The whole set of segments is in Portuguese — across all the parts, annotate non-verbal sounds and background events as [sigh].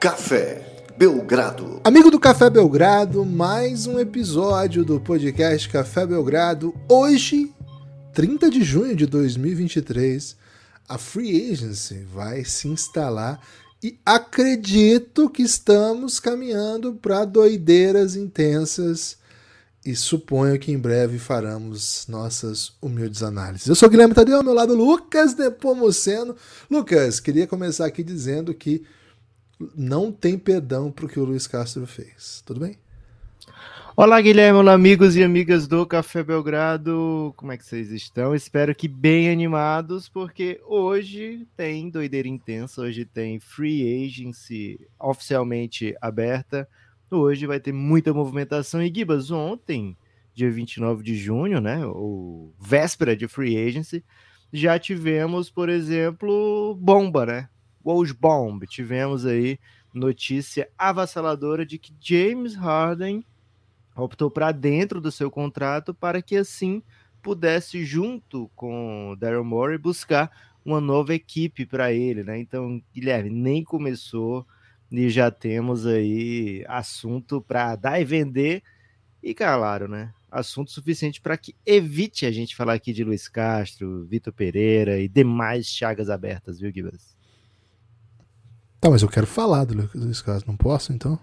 Café Belgrado. Amigo do Café Belgrado, mais um episódio do podcast Café Belgrado. Hoje, 30 de junho de 2023, a Free Agency vai se instalar e acredito que estamos caminhando para doideiras intensas e suponho que em breve faremos nossas humildes análises. Eu sou o Guilherme Tadeu, ao meu lado Lucas Nepomuceno. Lucas, queria começar aqui dizendo que não tem perdão para o que o Luiz Castro fez. Tudo bem? Olá, Guilherme, olá, amigos e amigas do Café Belgrado. Como é que vocês estão? Espero que bem animados, porque hoje tem doideira intensa, hoje tem free agency oficialmente aberta. Hoje vai ter muita movimentação. E Gibas, ontem, dia 29 de junho, né? Ou véspera de free agency, já tivemos, por exemplo, bomba, né? Bomb. Tivemos aí notícia avassaladora de que James Harden optou para dentro do seu contrato para que assim pudesse, junto com Daryl Morey, buscar uma nova equipe para ele, né? Então, Guilherme, nem começou e já temos aí assunto para dar e vender e claro, né? Assunto suficiente para que evite a gente falar aqui de Luiz Castro, Vitor Pereira e demais chagas abertas, viu, Gibas? Tá, mas eu quero falar do Luiz Castro, não posso então?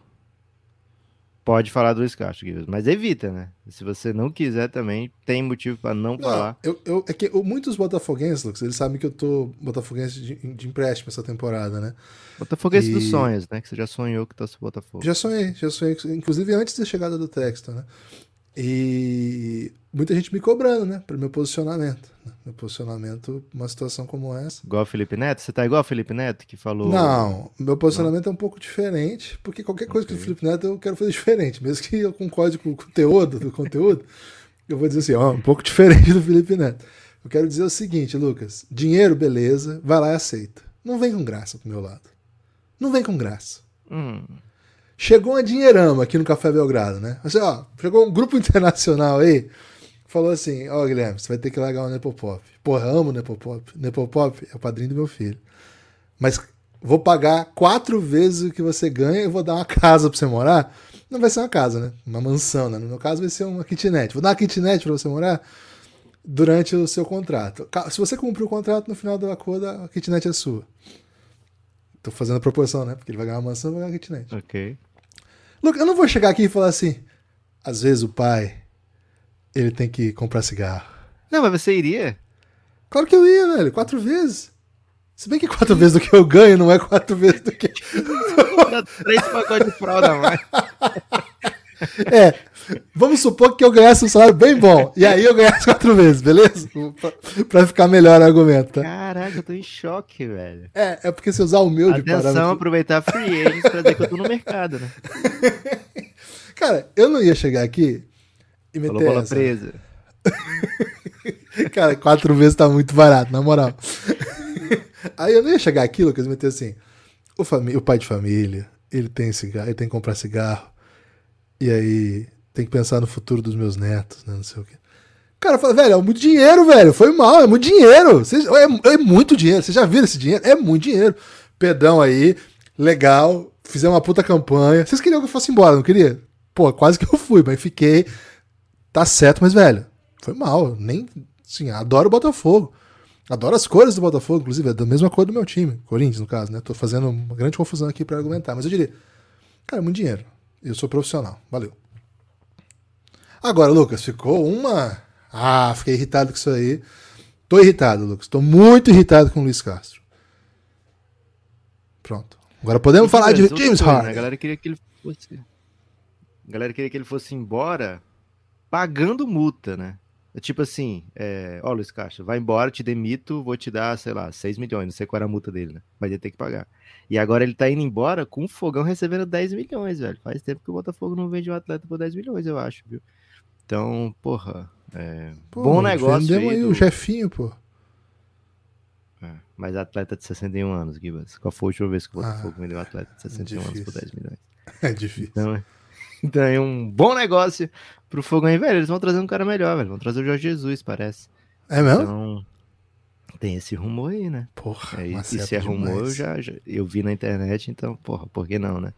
Pode falar do Luiz Castro, Gibas, mas evita, né? Se você não quiser também, tem motivo para não, não, falar. Eu, eu, é que muitos botafoguenses, Lucas, eles sabem que eu tô botafoguense de, de empréstimo essa temporada, né? Botafoguense e... dos sonhos, né? Que você já sonhou que tá se Botafogo. Já sonhei, já sonhei, inclusive antes da chegada do Texto, né? E muita gente me cobrando, né? Para meu posicionamento. Né? Meu posicionamento, uma situação como essa. Igual o Felipe Neto? Você tá igual o Felipe Neto que falou. Não, meu posicionamento Não. é um pouco diferente, porque qualquer coisa okay. que o Felipe Neto eu quero fazer diferente. Mesmo que eu concorde com o conteúdo do conteúdo, eu vou dizer assim, ó, um pouco diferente do Felipe Neto. Eu quero dizer o seguinte, Lucas: dinheiro, beleza, vai lá e aceita. Não vem com graça pro meu lado. Não vem com graça. Hum. Chegou uma dinheirama aqui no Café Belgrado, né? Assim, ó, chegou um grupo [laughs] internacional aí, falou assim: Ó, oh, Guilherme, você vai ter que largar o Nepopop. Porra, amo o Nepopop. Nepopop é o padrinho do meu filho. Mas vou pagar quatro vezes o que você ganha e vou dar uma casa pra você morar. Não vai ser uma casa, né? Uma mansão, né? No meu caso vai ser uma kitnet. Vou dar uma kitnet pra você morar durante o seu contrato. Se você cumprir o contrato, no final do acordo, a kitnet é sua. Tô fazendo a proporção, né? Porque ele vai ganhar uma mansão e vai ganhar uma kitnet. Ok. Luca, eu não vou chegar aqui e falar assim. Às vezes o pai, ele tem que comprar cigarro. Não, mas você iria? Claro que eu ia, velho. Quatro vezes. Se bem que quatro vezes do que eu ganho não é quatro vezes do que. Três pacotes de fralda mais. [laughs] É, vamos supor que eu ganhasse um salário bem bom. E aí eu ganhasse quatro vezes, beleza? Pra, ficar melhor o argumento, tá? Caraca, eu tô em choque, velho. É, é porque se usar o meu de Atenção, parâmetro... aproveitar free agents pra dizer que eu tô no mercado, né? [laughs] Cara, eu não ia chegar aqui e meter Falou bola essa. presa. [laughs] Cara, quatro vezes tá muito barato, na moral. [laughs] Aí eu não ia chegar aqui, Lucas, e meter assim, o, o pai de família, ele tem cigarro, ele tem que comprar cigarro, e aí tem que pensar no futuro dos meus netos, né? Não sei o quê. O cara fala, velho, é muito dinheiro, velho. Foi mal, é muito dinheiro. é, é, muito dinheiro. Vocês já viram esse dinheiro? É muito dinheiro. Perdão aí, legal. Fizemos uma puta campanha. Vocês queriam que eu fosse embora, não queria? Pô, quase que eu fui, mas fiquei. Tá certo, mas, velho, foi mal. Nem. Assim, adoro o Botafogo. Adoro as cores do Botafogo, inclusive, é da mesma cor do meu time. Corinthians, no caso, né? Tô fazendo uma grande confusão aqui para argumentar. Mas eu diria, cara, é muito dinheiro. Eu sou profissional. Valeu. Agora, Lucas, ficou uma. Ah, fiquei irritado com isso aí. Tô irritado, Lucas. Tô muito irritado com o Luiz Castro. Pronto. Agora podemos falar de James Harden. Né? A galera queria que ele fosse. A galera queria que ele fosse embora pagando multa, né? É tipo assim, é, ó, Luiz Castro, vai embora, te demito, vou te dar, sei lá, 6 milhões, não sei qual era a multa dele, né? Mas ele tem que pagar. E agora ele tá indo embora com o Fogão recebendo 10 milhões, velho. Faz tempo que o Botafogo não vende um atleta por 10 milhões, eu acho, viu? Então, porra, é, pô, bom negócio. Vendemos aí, aí do... o chefinho, pô. É, mas atleta de 61 anos, Gibas. Qual foi a última vez que o Botafogo ah, vendeu um atleta de 61 anos por 10 milhões? [laughs] É difícil. Então, é, então é um bom negócio pro Fogão aí, velho. Eles vão trazer um cara melhor, velho. Vão trazer o Jorge Jesus, parece. É mesmo? Então, Tem esse rumor aí, né? Porra, É, e Maceta se é rumor, eu já, já- eu vi na internet, então, porra, por que não, né?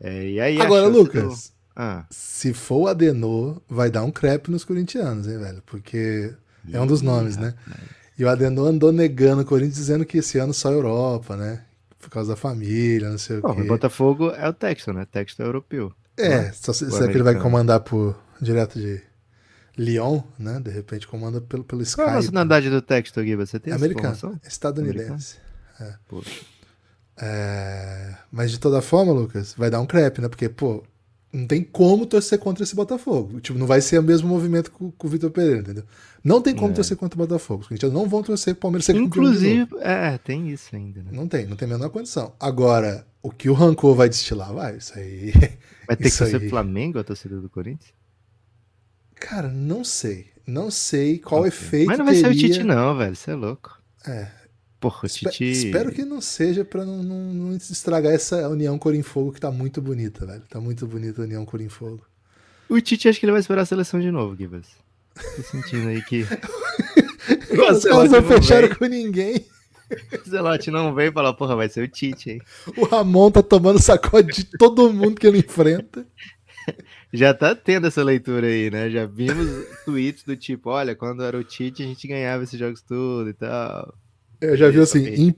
É, e aí Agora, Lucas, do- Ah, se for o Adenor, vai dar um crepe nos corintianos, hein, velho? Porque é um dos nomes, né? E o Adenor andou negando o Corinthians, dizendo que esse ano só Europa, né? Por causa da família, não sei o Bom, quê. o Botafogo é o Texton, né? Texton é europeu. É, só se, será que ele vai americano. comandar por direto de Lyon, né? De repente comanda pelo, pelo Sky. Qual é a nacionalidade do Texton, Gui? Você tem É americano, estadunidense. Poxa. É, Mas de toda forma, Lucas, vai dar um crepe, né? Porque, pô, não tem como torcer contra esse Botafogo. Tipo, não vai ser o mesmo movimento com, com o Vitor Pereira, entendeu? Não tem como É. torcer contra o Botafogo. Os corintianos não vão torcer Palmeiras ser campeão de novo. Inclusive, é, tem isso ainda, né? Não tem, não tem a menor condição. Agora, o que o rancor vai destilar, vai, isso aí. Vai ter que aí. pro Flamengo, a torcida do Corinthians? Cara, não sei. Não sei qual Ok. efeito Mas não vai ser o Tite, não, velho. Você é louco. É. Porra, o Espe- Tite. Espero que não seja pra não, não- não estragar essa União Corim-Fogo que tá muito bonita, velho. Tá muito bonita a União Corim-Fogo. O Tite acho que ele vai esperar a seleção de novo, Gibas. Tô sentindo aí que. [laughs] Os caras não fecharam com ninguém. O Zelote não veio e falou, porra, vai ser o Tite, hein? O Ramon tá tomando sacode de todo mundo que ele enfrenta. Já tá tendo essa leitura aí, né? Já vimos tweets do tipo, olha, quando era o Tite a gente ganhava esses jogos tudo e tal. Eu já vi assim, em,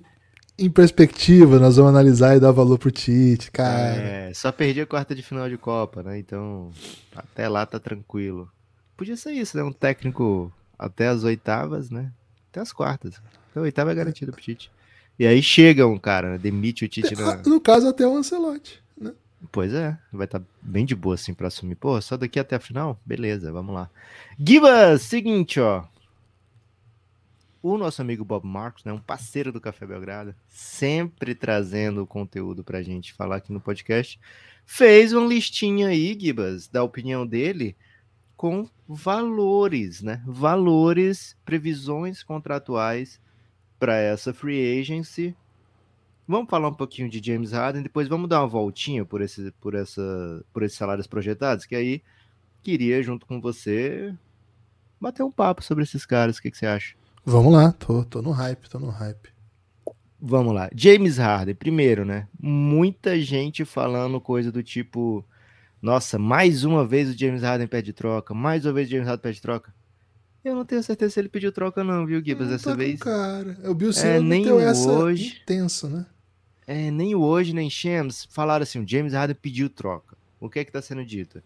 em perspectiva, nós vamos analisar e dar valor pro Tite, cara. É, só perdi a quarta de final de Copa, né? Então, até lá tá tranquilo. Podia ser isso, né? Um técnico até as oitavas, né? Até as quartas. Então, oitava é garantida pro Tite. E aí chega um cara, demite o Tite na... [laughs] No caso, até o Ancelotti. Né? Pois é, vai estar bem de boa assim pra assumir. Pô, só daqui até a final? Beleza, vamos lá. Gibas, seguinte, ó. O nosso amigo Bob Marcos, né, um parceiro do Café Belgrado, sempre trazendo conteúdo pra gente falar aqui no podcast, fez uma listinha aí, Gibas, da opinião dele com valores, né? Valores, previsões contratuais para essa free agency Vamos falar um pouquinho de James Harden, depois vamos dar uma voltinha por, esse, por, essa, por esses salários projetados, que aí queria, junto com você, bater um papo sobre esses caras. O que, que você acha? Vamos lá, tô, tô no hype, tô no hype. Vamos lá. James Harden, primeiro, né? Muita gente falando coisa do tipo: nossa, mais uma vez o James Harden pede troca, mais uma vez o James Harden pede troca. Eu não tenho certeza se ele pediu troca, não, viu, Gibas, dessa tá vez. cara. O Bill É, nem meteu essa hoje. intenso, né? É, nem o hoje, nem Shams falaram assim: o James Harden pediu troca. O que é que tá sendo dito?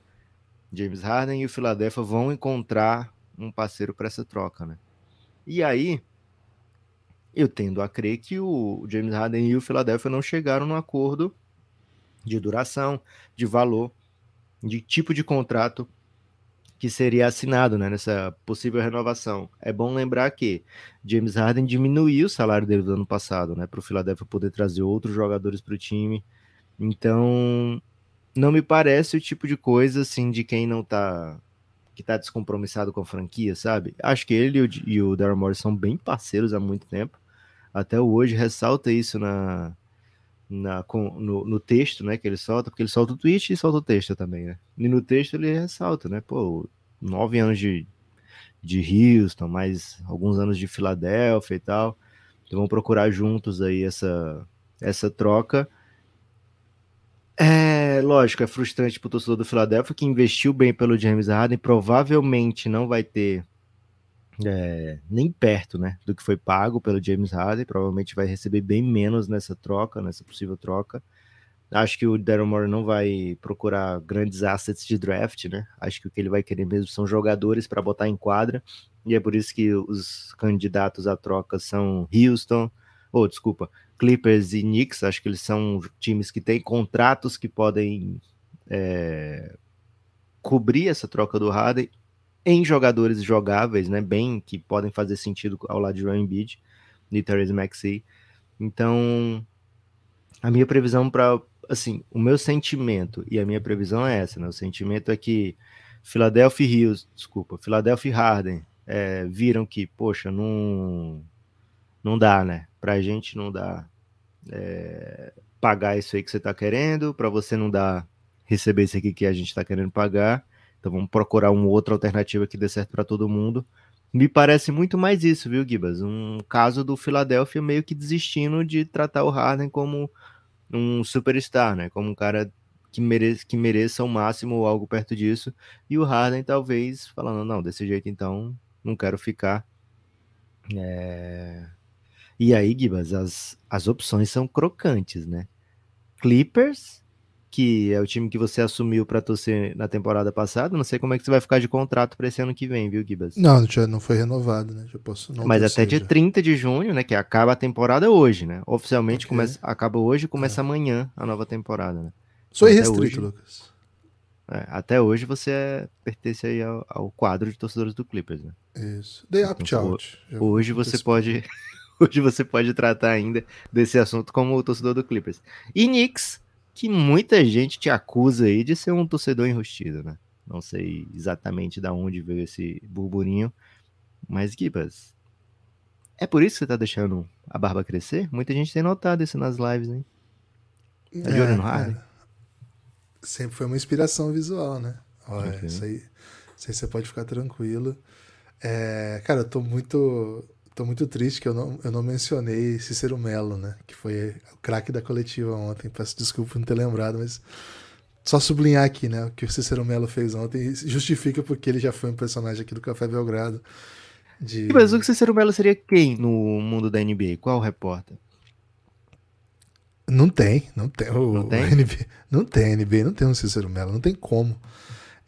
James Harden e o Philadelphia vão encontrar um parceiro para essa troca, né? E aí, eu tendo a crer que o James Harden e o Philadelphia não chegaram num acordo de duração, de valor, de tipo de contrato que seria assinado né, nessa possível renovação. É bom lembrar que James Harden diminuiu o salário dele do ano passado, né, para o Philadelphia poder trazer outros jogadores para o time. Então, não me parece o tipo de coisa assim de quem não tá que tá descompromissado com a franquia, sabe? Acho que ele e o, e Daryl Morris são bem parceiros há muito tempo. Até hoje ressalta isso na, na com, no, no, texto, né, que ele solta, porque ele solta o tweet e solta o texto também, né? E no texto ele ressalta, né, pô, nove anos de, de Houston, mais alguns anos de Filadélfia e tal. Então vamos procurar juntos aí essa, essa troca. É, lógico, é frustrante para o torcedor do Philadelphia que investiu bem pelo James Harden, provavelmente não vai ter é, nem perto né, do que foi pago pelo James Harden, provavelmente vai receber bem menos nessa troca, nessa possível troca. Acho que o Daryl Morey não vai procurar grandes assets de draft, né? Acho que o que ele vai querer mesmo são jogadores para botar em quadra, e é por isso que os candidatos à troca são Houston, ou oh, desculpa, Clippers e Knicks, acho que eles são times que têm contratos que podem é, cobrir essa troca do Harden em jogadores jogáveis, né, bem que podem fazer sentido ao lado de Ryan Embiid e Therese Maxey. Então, a minha previsão para assim, o meu sentimento e a minha previsão é essa, né? O sentimento é que Philadelphia Hills, desculpa, Philadelphia Harden é, viram que, poxa, não não dá, né? Pra gente não dá é, pagar isso aí que você tá querendo, para você não dá receber isso aqui que a gente tá querendo pagar. Então vamos procurar uma outra alternativa que dê certo para todo mundo. Me parece muito mais isso, viu, Gibas? Um caso do Philadelphia meio que desistindo de tratar o Harden como um superstar, né? Como um cara que mereça, que mereça o máximo ou algo perto disso. E o Harden talvez falando, não, desse jeito então não quero ficar. É... E aí, Gibas, as, as opções são crocantes, né? Clippers, que é o time que você assumiu para torcer na temporada passada. Não sei como é que você vai ficar de contrato para esse ano que vem, viu, Gibas? Não, já não foi renovado, né? Já posso não Mas até dia já. 30 de junho, né? Que acaba a temporada hoje, né? Oficialmente okay. começa, acaba hoje começa é. amanhã a nova temporada, né? Sou irrestrito, hoje, Lucas. É, até hoje você é, pertence aí ao, ao, quadro de torcedores do Clippers, né? Isso. Up então, Hoje você pode. [laughs] Hoje você pode tratar ainda desse assunto como o torcedor do Clippers. E Knicks, que muita gente te acusa aí de ser um torcedor enrustido, né? Não sei exatamente de onde veio esse burburinho, mas Gibas, é por isso que você tá deixando a barba crescer? Muita gente tem notado isso nas lives, hein? Tá de olho no Harden? É. Sempre foi uma inspiração visual, né? Olha, okay. isso, aí, isso aí você pode ficar tranquilo. É, cara, eu tô muito tô muito triste que eu não, eu não mencionei Cícero Melo, né? Que foi o craque da coletiva ontem. Peço desculpa por não ter lembrado, mas só sublinhar aqui, né? O que o Cícero Melo fez ontem justifica porque ele já foi um personagem aqui do Café Belgrado. De... Mas o Cícero Melo seria quem no mundo da NBA? Qual repórter? Não tem, não tem. O, não tem? NBA, não tem NBA, não tem um Cícero Melo, não tem como.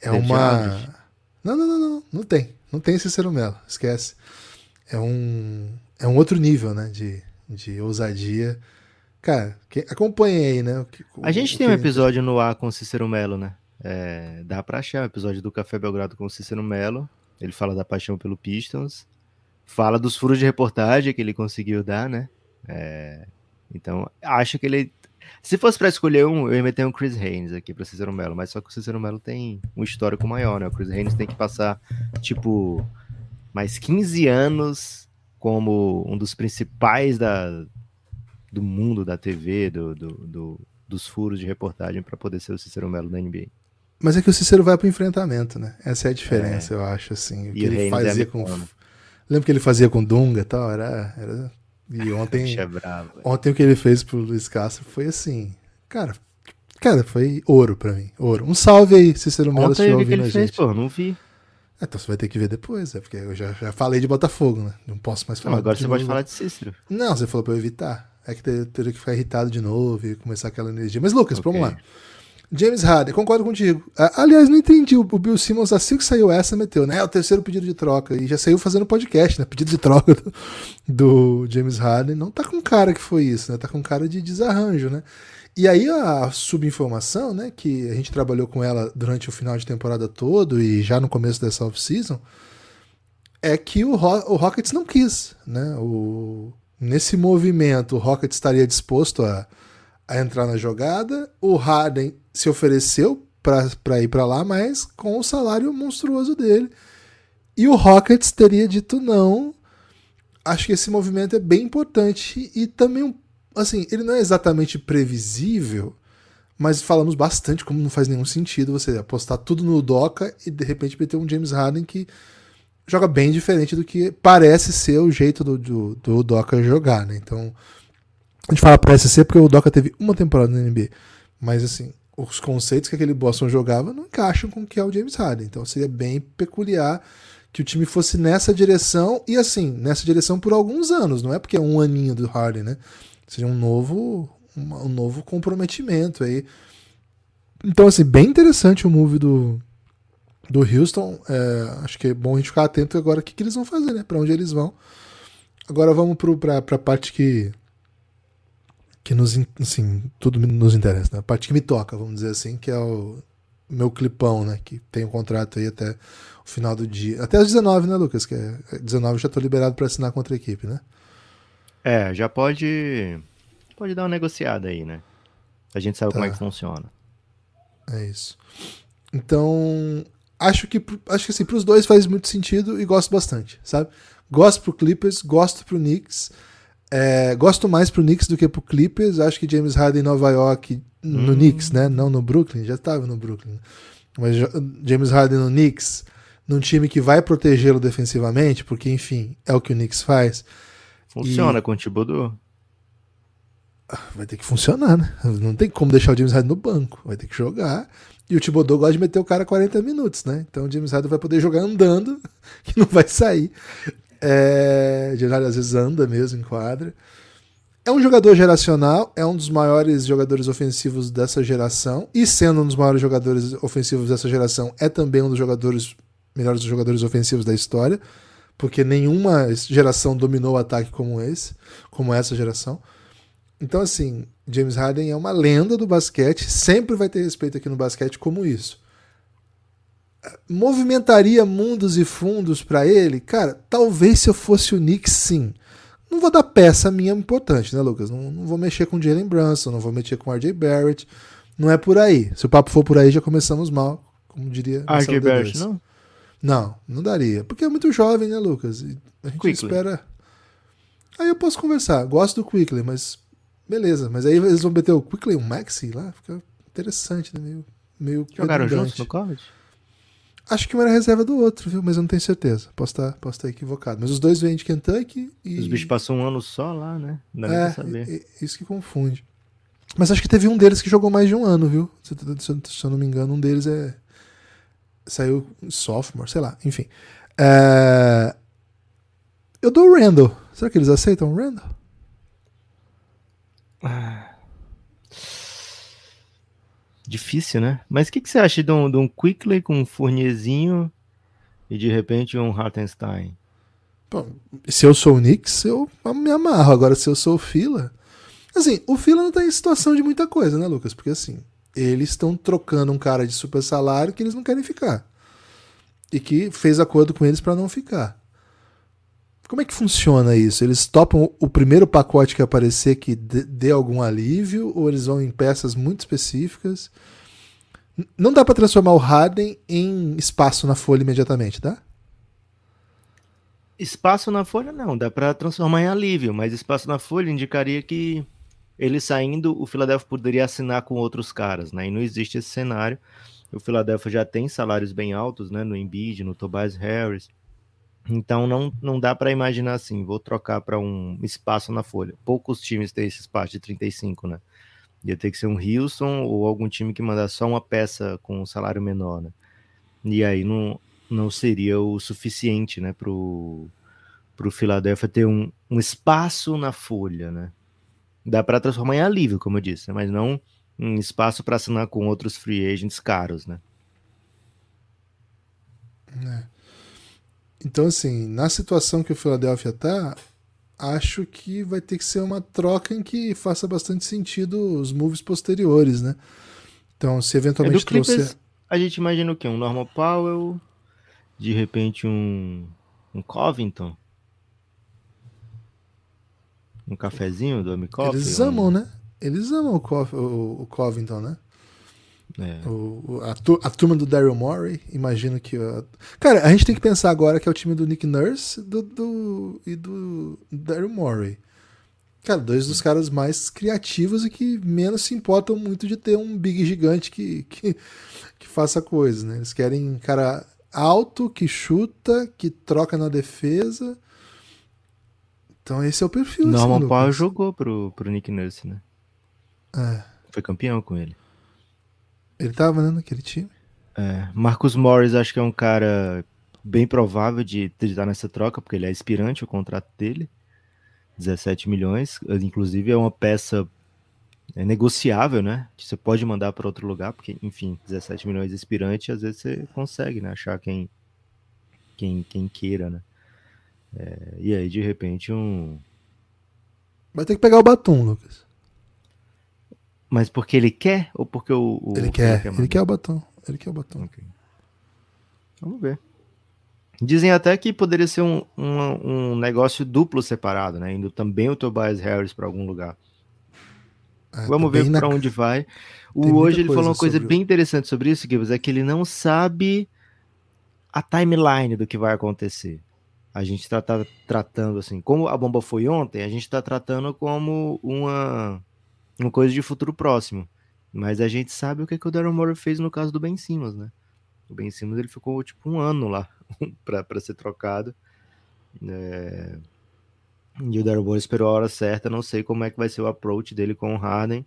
É tem uma. Não, não, não, não, não tem. Não tem Cícero Melo, esquece é um, é um outro nível, né? De, de ousadia. Cara, que, acompanhe aí, né? O, a gente tem um episódio no ar com o Cícero Melo, né? É, dá pra achar o episódio do Café Belgrado com o Cícero Melo. Ele fala da paixão pelo Pistons. Fala dos furos de reportagem que ele conseguiu dar, né? É, então, acho que ele. Se fosse para escolher um, eu ia meter um Chris Haynes aqui para Cícero Melo, mas só que o Cícero Melo tem um histórico maior, né? O Chris Haynes tem que passar, tipo, mais 15 anos como um dos principais da, do mundo da TV, do, do, do dos furos de reportagem para poder ser o Cícero Melo da NBA. Mas é que o Cícero vai para o enfrentamento, né? Essa é a diferença, é. eu acho, assim. O que e ele fazia é com. Lembra que ele fazia com Dunga e tal? Era, era... E [laughs] ontem. é bravo, ontem o que ele fez pro Luiz Castro foi assim. Cara, cara, foi ouro para mim. Ouro. Um salve aí, Cícero Melo, se ouvindo a gente. Fez, pô, não vi. É, então você vai ter que ver depois, é porque eu já, já falei de Botafogo, né? Não posso mais falar. Não, agora você novo. pode falar de Cícero. Não, você falou pra eu evitar. É que teria que ficar irritado de novo e começar aquela energia. Mas, Lucas, okay. vamos lá. James Harden, concordo contigo. Aliás, não entendi. O Bill Simmons, assim que saiu essa, meteu, né? É o terceiro pedido de troca. E já saiu fazendo podcast, né? Pedido de troca do, do James Harden. Não tá com cara que foi isso, né? Tá com cara de desarranjo, né? E aí a subinformação, né, que a gente trabalhou com ela durante o final de temporada todo e já no começo dessa off-season, é que o, Ro o Rockets não quis, né? O, nesse movimento, o Rockets estaria disposto a, a entrar na jogada, o Harden se ofereceu para ir para lá, mas com o salário monstruoso dele. E o Rockets teria dito não. Acho que esse movimento é bem importante e também um assim, ele não é exatamente previsível, mas falamos bastante como não faz nenhum sentido você apostar tudo no Doca e de repente meter um James Harden que joga bem diferente do que parece ser o jeito do, do, do Doca jogar, né? Então, a gente fala parece ser porque o Doca teve uma temporada na NBA, mas assim, os conceitos que aquele Boston jogava não encaixam com o que é o James Harden, então seria bem peculiar que o time fosse nessa direção e assim, nessa direção por alguns anos, não é porque é um aninho do Harden, né? Seria um novo, um novo comprometimento aí. Então, assim, bem interessante o move do, do Houston. É, acho que é bom a gente ficar atento agora o que, que eles vão fazer, né? Para onde eles vão. Agora vamos para a parte que que nos assim, tudo nos interessa, né? A parte que me toca, vamos dizer assim, que é o meu clipão, né? Que tem um contrato aí até o final do dia. Até as 19, né, Lucas? Que é 19 eu já estou liberado para assinar contra a equipe, né? É, já pode pode dar uma negociada aí, né? A gente sabe tá. como é que funciona. É isso. Então, acho que acho que assim, pros dois faz muito sentido e gosto bastante, sabe? Gosto pro Clippers, gosto pro Knicks. É, gosto mais pro Knicks do que pro Clippers. Acho que James Harden em Nova York, no hum. Knicks, né? Não no Brooklyn, já estava no Brooklyn. Mas James Harden no Knicks num time que vai protegê-lo defensivamente, porque, enfim, é o que o Knicks faz. Funciona e... com o Thibodeau? Vai ter que funcionar, né? Não tem como deixar o James Harden no banco. Vai ter que jogar. E o Thibodeau gosta de meter o cara 40 minutos, né? Então o James Harden vai poder jogar andando, [laughs] que não vai sair. É... O James Harden às vezes anda mesmo em quadra. É um jogador geracional, é um dos maiores jogadores ofensivos dessa geração. E sendo um dos maiores jogadores ofensivos dessa geração, é também um dos jogadores melhores jogadores ofensivos da história. Porque nenhuma geração dominou o ataque como esse, como essa geração. Então, assim, James Harden é uma lenda do basquete, sempre vai ter respeito aqui no basquete como isso. Movimentaria mundos e fundos para ele? Cara, talvez se eu fosse o Knicks, sim. Não vou dar peça minha importante, né, Lucas? Não, não vou mexer com Jalen Brunson, não vou mexer com RJ Barrett. Não é por aí. Se o papo for por aí, já começamos mal, como diria. RJ Barrett, não? Não, não daria. Porque é muito jovem, né, Lucas? a gente Quickly. espera. Aí eu posso conversar. Gosto do Quickly, mas Beleza, mas aí eles vão meter o Quickly, um Maxi lá, fica interessante, né? Meio, meio Jogaram juntos no college? Acho que um era reserva do outro, viu? Mas eu não tenho certeza. Posso estar, posso estar equivocado. Mas os dois vêm de Kentucky e. Os bichos passam um ano só lá, né? Não dá é, saber. isso que confunde. Mas acho que teve um deles que jogou mais de um ano, viu? Se, se eu não me engano, um deles é. Saiu sophomore, sei lá, enfim. É... Eu dou o Randall. Será que eles aceitam o Randall? Difícil, né? Mas o que, que, você acha de um, de um Quickly com um Fournierzinho e de repente um Hartenstein? Bom, se eu sou o Knicks, eu me amarro. Agora, se eu sou o Fila. Assim, o Fila não tá em situação de muita coisa, né, Lucas? Porque assim, eles estão trocando um cara de super salário que eles não querem ficar. E que fez acordo com eles para não ficar. Como é que funciona isso? Eles topam o primeiro pacote que aparecer que dê algum alívio ou eles vão em peças muito específicas? Não dá para transformar o Harden em espaço na folha imediatamente, tá? Espaço na folha não, dá para transformar em alívio, mas espaço na folha indicaria que ele saindo, o Philadelphia poderia assinar com outros caras, né? E não existe esse cenário. O Philadelphia já tem salários bem altos, né? No Embiid, no Tobias Harris. Então não, não dá para imaginar assim, vou trocar para um espaço na folha. Poucos times têm esse espaço de 35, né? Ia ter que ser um Houston ou algum time que mandar só uma peça com um salário menor, né? E aí não, não seria o suficiente, né, pro, pro Philadelphia ter um, um espaço na folha, né? Dá para transformar em alívio, como eu disse, né? mas não um espaço para assinar com outros free agents caros, né? É. Então, assim, na situação que o Philadelphia tá, acho que vai ter que ser uma troca em que faça bastante sentido os moves posteriores, né? Então, se eventualmente é trouxer... Clippers, a gente imagina o quê? Um Normal Powell, de repente um, um Covington? Um cafezinho do Amikov? Eles amam, um... né? Eles amam o, Co o, o Covington, né? É. O, a, a, turma do Daryl Morey, imagino que. Cara, a gente tem que pensar agora que é o time do Nick Nurse do, do, e do Daryl Morey. Cara, dois dos caras mais criativos e que menos se importam muito de ter um big gigante que, que, que faça coisas, né? Eles querem um cara alto, que chuta, que troca na defesa. Então esse é o perfil. Norman assim, Powell jogou pro, pro Nick Nurse, né? É. Foi campeão com ele. Ele tava né, naquele time. É, Marcus Morris acho que é um cara bem provável de, de estar nessa troca, porque ele é aspirante o contrato dele. 17 milhões, inclusive é uma peça é negociável, né? Você pode mandar para outro lugar, porque, enfim, 17 milhões de aspirante, às vezes você consegue, né? Achar quem, quem, quem queira, né? É, e aí, de repente, um. Vai ter que pegar o batom, Lucas. Mas porque ele quer ou porque o. o ele quer, quer ele quer o batom. Ele quer o batom. Okay. Vamos ver. Dizem até que poderia ser um, um, um negócio duplo separado, né? Indo também o Tobias Harris para algum lugar. É, Vamos ver para na... onde vai. O, hoje ele falou uma coisa sobre... bem interessante sobre isso, Gibbs, é que ele não sabe a timeline do que vai acontecer. A gente está tá tratando assim, como a bomba foi ontem, a gente está tratando como uma uma coisa de futuro próximo. Mas a gente sabe o que, que o Daryl Morey fez no caso do Ben Simmons, né? O Ben Simmons ele ficou tipo um ano lá [laughs] para ser trocado. É... E o Daryl esperou a hora certa. Não sei como é que vai ser o approach dele com o Harden,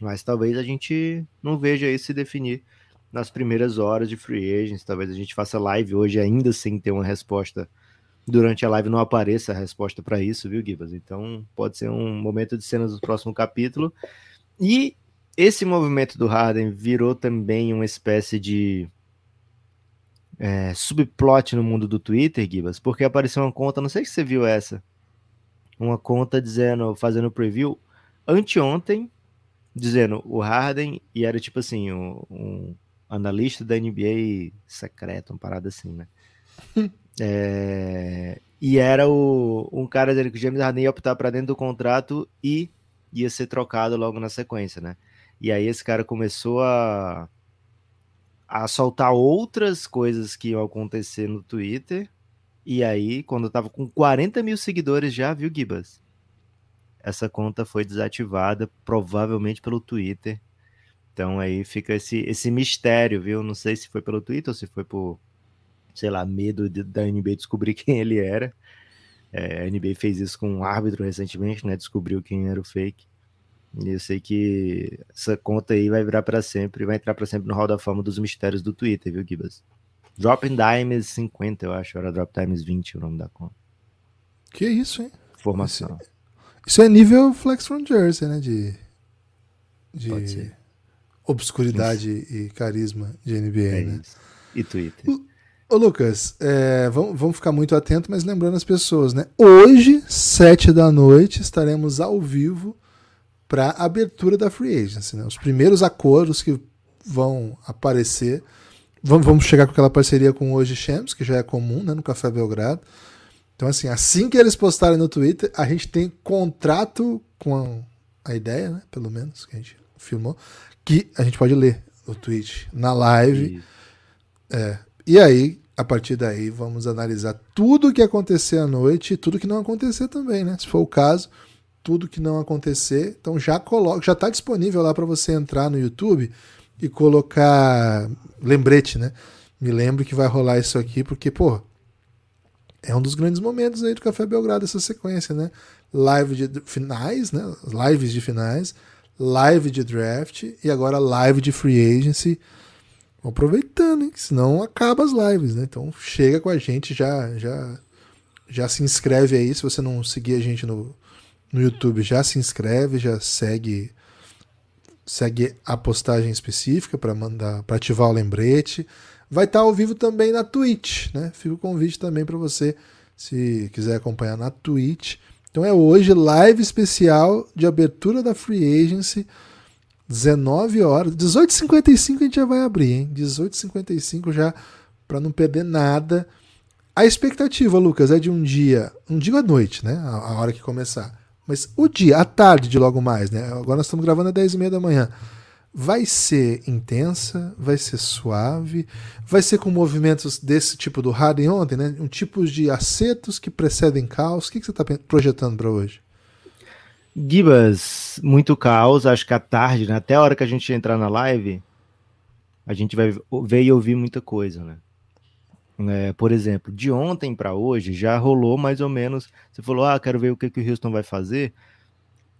mas talvez a gente não veja isso se definir nas primeiras horas de free agents. Talvez a gente faça live hoje ainda sem ter uma resposta. Durante a live não apareça a resposta para isso, viu, Gibas? Então pode ser um momento de cenas do próximo capítulo. E esse movimento do Harden virou também uma espécie de é, subplot no mundo do Twitter, Gibas, porque apareceu uma conta, não sei se você viu essa, uma conta dizendo, fazendo preview anteontem, dizendo o Harden, e era tipo assim, um, um analista da NBA secreto, uma parada assim, né? [laughs] é, e era o, um cara dizendo que o James Harden ia optar para dentro do contrato e ia ser trocado logo na sequência, né? E aí esse cara começou a, a soltar outras coisas que iam acontecer no Twitter. E aí, quando eu tava com 40 mil seguidores já, viu, Gibas? Essa conta foi desativada, provavelmente pelo Twitter. Então aí fica esse, esse mistério, viu? Não sei se foi pelo Twitter ou se foi por, sei lá, medo de, da NBA descobrir [laughs] quem ele era. É, a NBA fez isso com um árbitro recentemente, né? Descobriu quem era o fake. E eu sei que essa conta aí vai virar para sempre, vai entrar para sempre no Hall da Fama dos mistérios do Twitter, viu, Gibas? Drop Dimes 50, eu acho, era Drop Dimes 20 o nome da conta. Que isso, hein? Formação. Isso, isso é nível Flex from Jersey, né? De, de obscuridade isso. e carisma de NBA, é né? E Twitter. Ô Lucas, é, vamos, vamos ficar muito atento, mas lembrando as pessoas, né? Hoje, sete da noite, estaremos ao vivo para a abertura da free agency. Né? Os primeiros acordos que vão aparecer. Vamos, vamos chegar com aquela parceria com o Hoje Champs, que já é comum né, no Café Belgrado. Então, assim, assim que eles postarem no Twitter, a gente tem contrato com a, a ideia, né? Pelo menos, que a gente filmou, que a gente pode ler o tweet na live. É, e aí, a partir daí, vamos analisar tudo o que acontecer à noite e tudo que não acontecer também, né? Se for o caso, tudo que não acontecer. Então já coloca, já está disponível lá para você entrar no YouTube e colocar lembrete, né? Me lembro que vai rolar isso aqui, porque, pô, é um dos grandes momentos aí do Café Belgrado, essa sequência, né? Live de finais, né? Lives de finais, live de draft e agora live de free agency. Aproveitando, hein? Senão acaba as lives, né? Então chega com a gente, já, já, já se inscreve aí se você não seguir a gente no, no YouTube, já se inscreve, já segue segue a postagem específica para mandar para ativar o lembrete. Vai estar tá ao vivo também na Twitch, né? Fica o convite também para você se quiser acompanhar na Twitch. Então é hoje live especial de abertura da Free Agency, 19 horas, 18h55 a gente já vai abrir, hein? 18h55 já para não perder nada. A expectativa, Lucas, é de um dia, um dia à noite, né? A, a hora que começar mas o dia, a tarde de logo mais, né? Agora nós estamos gravando às 10 e meia da manhã. Vai ser intensa, vai ser suave, vai ser com movimentos desse tipo do Harden ontem, né? Um tipo de acertos que precedem caos. O que, que você está projetando para hoje? Gibas, muito caos. Acho que à tarde, né? até a hora que a gente entrar na live, a gente vai ver e ouvir muita coisa, né? É, por exemplo, de ontem para hoje já rolou mais ou menos. Você falou, ah, quero ver o que, que o Houston vai fazer.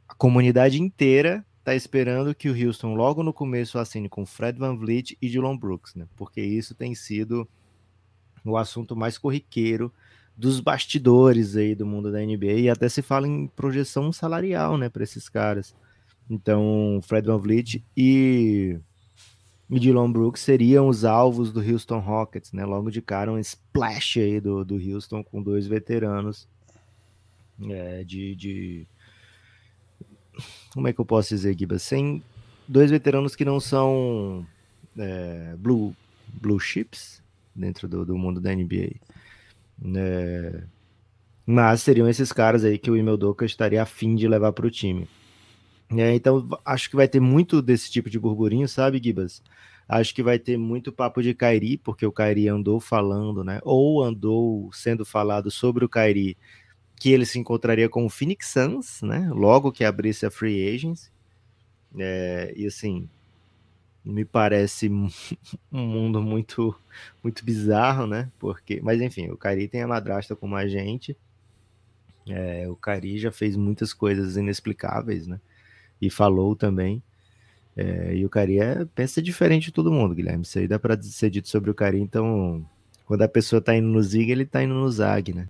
A comunidade inteira está esperando que o Houston logo no começo assine com Fred Van Vliet e Dylan Brooks, né? Porque isso tem sido o assunto mais corriqueiro dos bastidores aí do mundo da NBA e até se fala em projeção salarial, né, para esses caras. Então, Fred Van Vliet e e Dylan Brooks seriam os alvos do Houston Rockets, né? Logo de cara, um splash aí do, do Houston com dois veteranos é, de, de. Como é que eu posso dizer, Giba? Sem dois veteranos que não são é, blue, blue chips dentro do, do mundo da NBA. É, mas seriam esses caras aí que o Imeldoka estaria afim de levar para o time. É, então, acho que vai ter muito desse tipo de burburinho, sabe, Gibas? Acho que vai ter muito papo de Kairi, porque o Kairi andou falando, né? Ou andou sendo falado sobre o Kairi, que ele se encontraria com o Phoenix Suns, né? Logo que abrisse a Free Agents. É, e assim, me parece [laughs] um mundo muito muito bizarro, né? Porque, mas enfim, o Cari tem a madrasta como agente. É, o Cari já fez muitas coisas inexplicáveis, né? E falou também. É, e o Cari é, pensa diferente de todo mundo, Guilherme. Isso aí dá para ser dito sobre o Cari. Então, quando a pessoa tá indo no Zig, ele tá indo no Zag, né?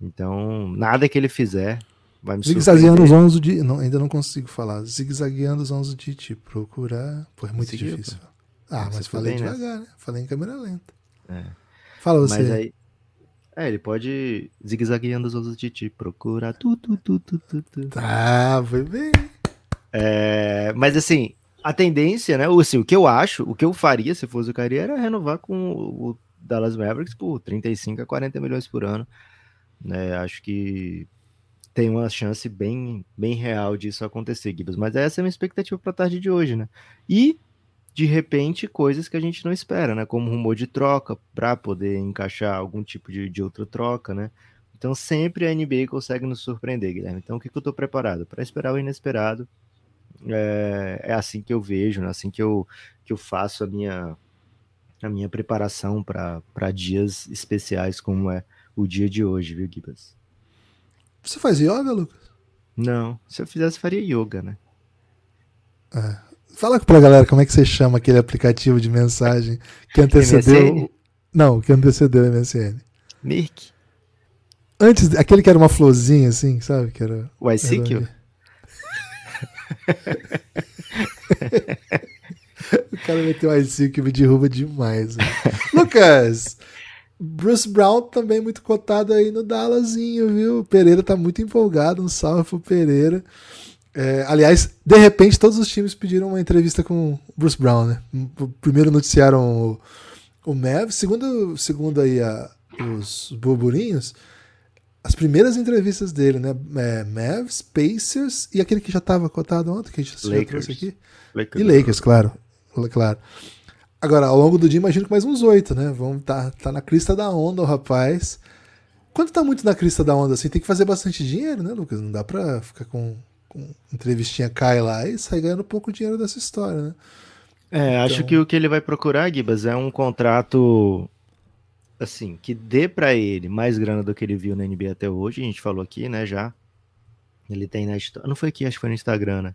Então, nada que ele fizer vai me Zigue-zagueando os 11 de... Não, ainda não consigo falar. Zigue-zagueando os 11 de te procurar... Pô, é muito Seguiu, difícil. Pô. Ah, mas falei devagar, nessa. né? Falei em câmera lenta. É. Fala você. Mas aí... É, ele pode zigue-zagueando os 11 de ti procurar... Tu, tu, tu, tu, tu, tu. Tá, foi bem. É, mas assim, a tendência, né? Assim, o que eu acho, o que eu faria se fosse o Kyrie era renovar com o Dallas Mavericks por 35 a 40 milhões por ano. Né? Acho que tem uma chance bem, bem real disso acontecer, Gibbs. Mas essa é a minha expectativa para a tarde de hoje, né? E, de repente, coisas que a gente não espera, né? Como rumor de troca, para poder encaixar algum tipo de, de outra troca, né? Então, sempre a NBA consegue nos surpreender, Guilherme. Então, o que, que eu estou preparado? Para esperar o inesperado. É, é, assim que eu vejo, né? assim que eu, que eu faço a minha, a minha preparação para dias especiais como é o dia de hoje, viu, Gibas? Você faz yoga, Lucas? Não, se eu fizesse, faria yoga, né? É. Fala pra galera como é que você chama aquele aplicativo de mensagem que antecedeu. MSN? Não, que antecedeu o MSN. Mirk. Antes, aquele que era uma florzinha, assim, sabe? Que era. O ICQ? [laughs] [laughs] o cara meteu ICQ que me derruba demais. Né? Lucas! Bruce Brown também muito cotado aí no Dallasinho, viu? O Pereira tá muito empolgado, um salve pro Pereira. É, aliás, de repente todos os times pediram uma entrevista com o Bruce Brown, né? Primeiro noticiaram o, o Mavs, segundo, segundo aí a, os burburinhos, as primeiras entrevistas dele, né? É, Mavs, Pacers e aquele que já estava cotado ontem, que a gente já trouxe aqui. Lakers. E Lakers, claro. Claro. Agora, ao longo do dia, imagino que mais uns oito, né? Vamos tá, tá na crista da onda o rapaz. Quando tá muito na crista da onda assim, tem que fazer bastante dinheiro, né, Lucas? Não dá pra ficar com, com entrevistinha cai lá e sair ganhando pouco dinheiro dessa história, né? É, então... acho que o que ele vai procurar, Gibas, é um contrato assim, que dê para ele mais grana do que ele viu na NBA até hoje, a gente falou aqui, né, já. Ele tem na história, não foi aqui, acho que foi no Instagram, né?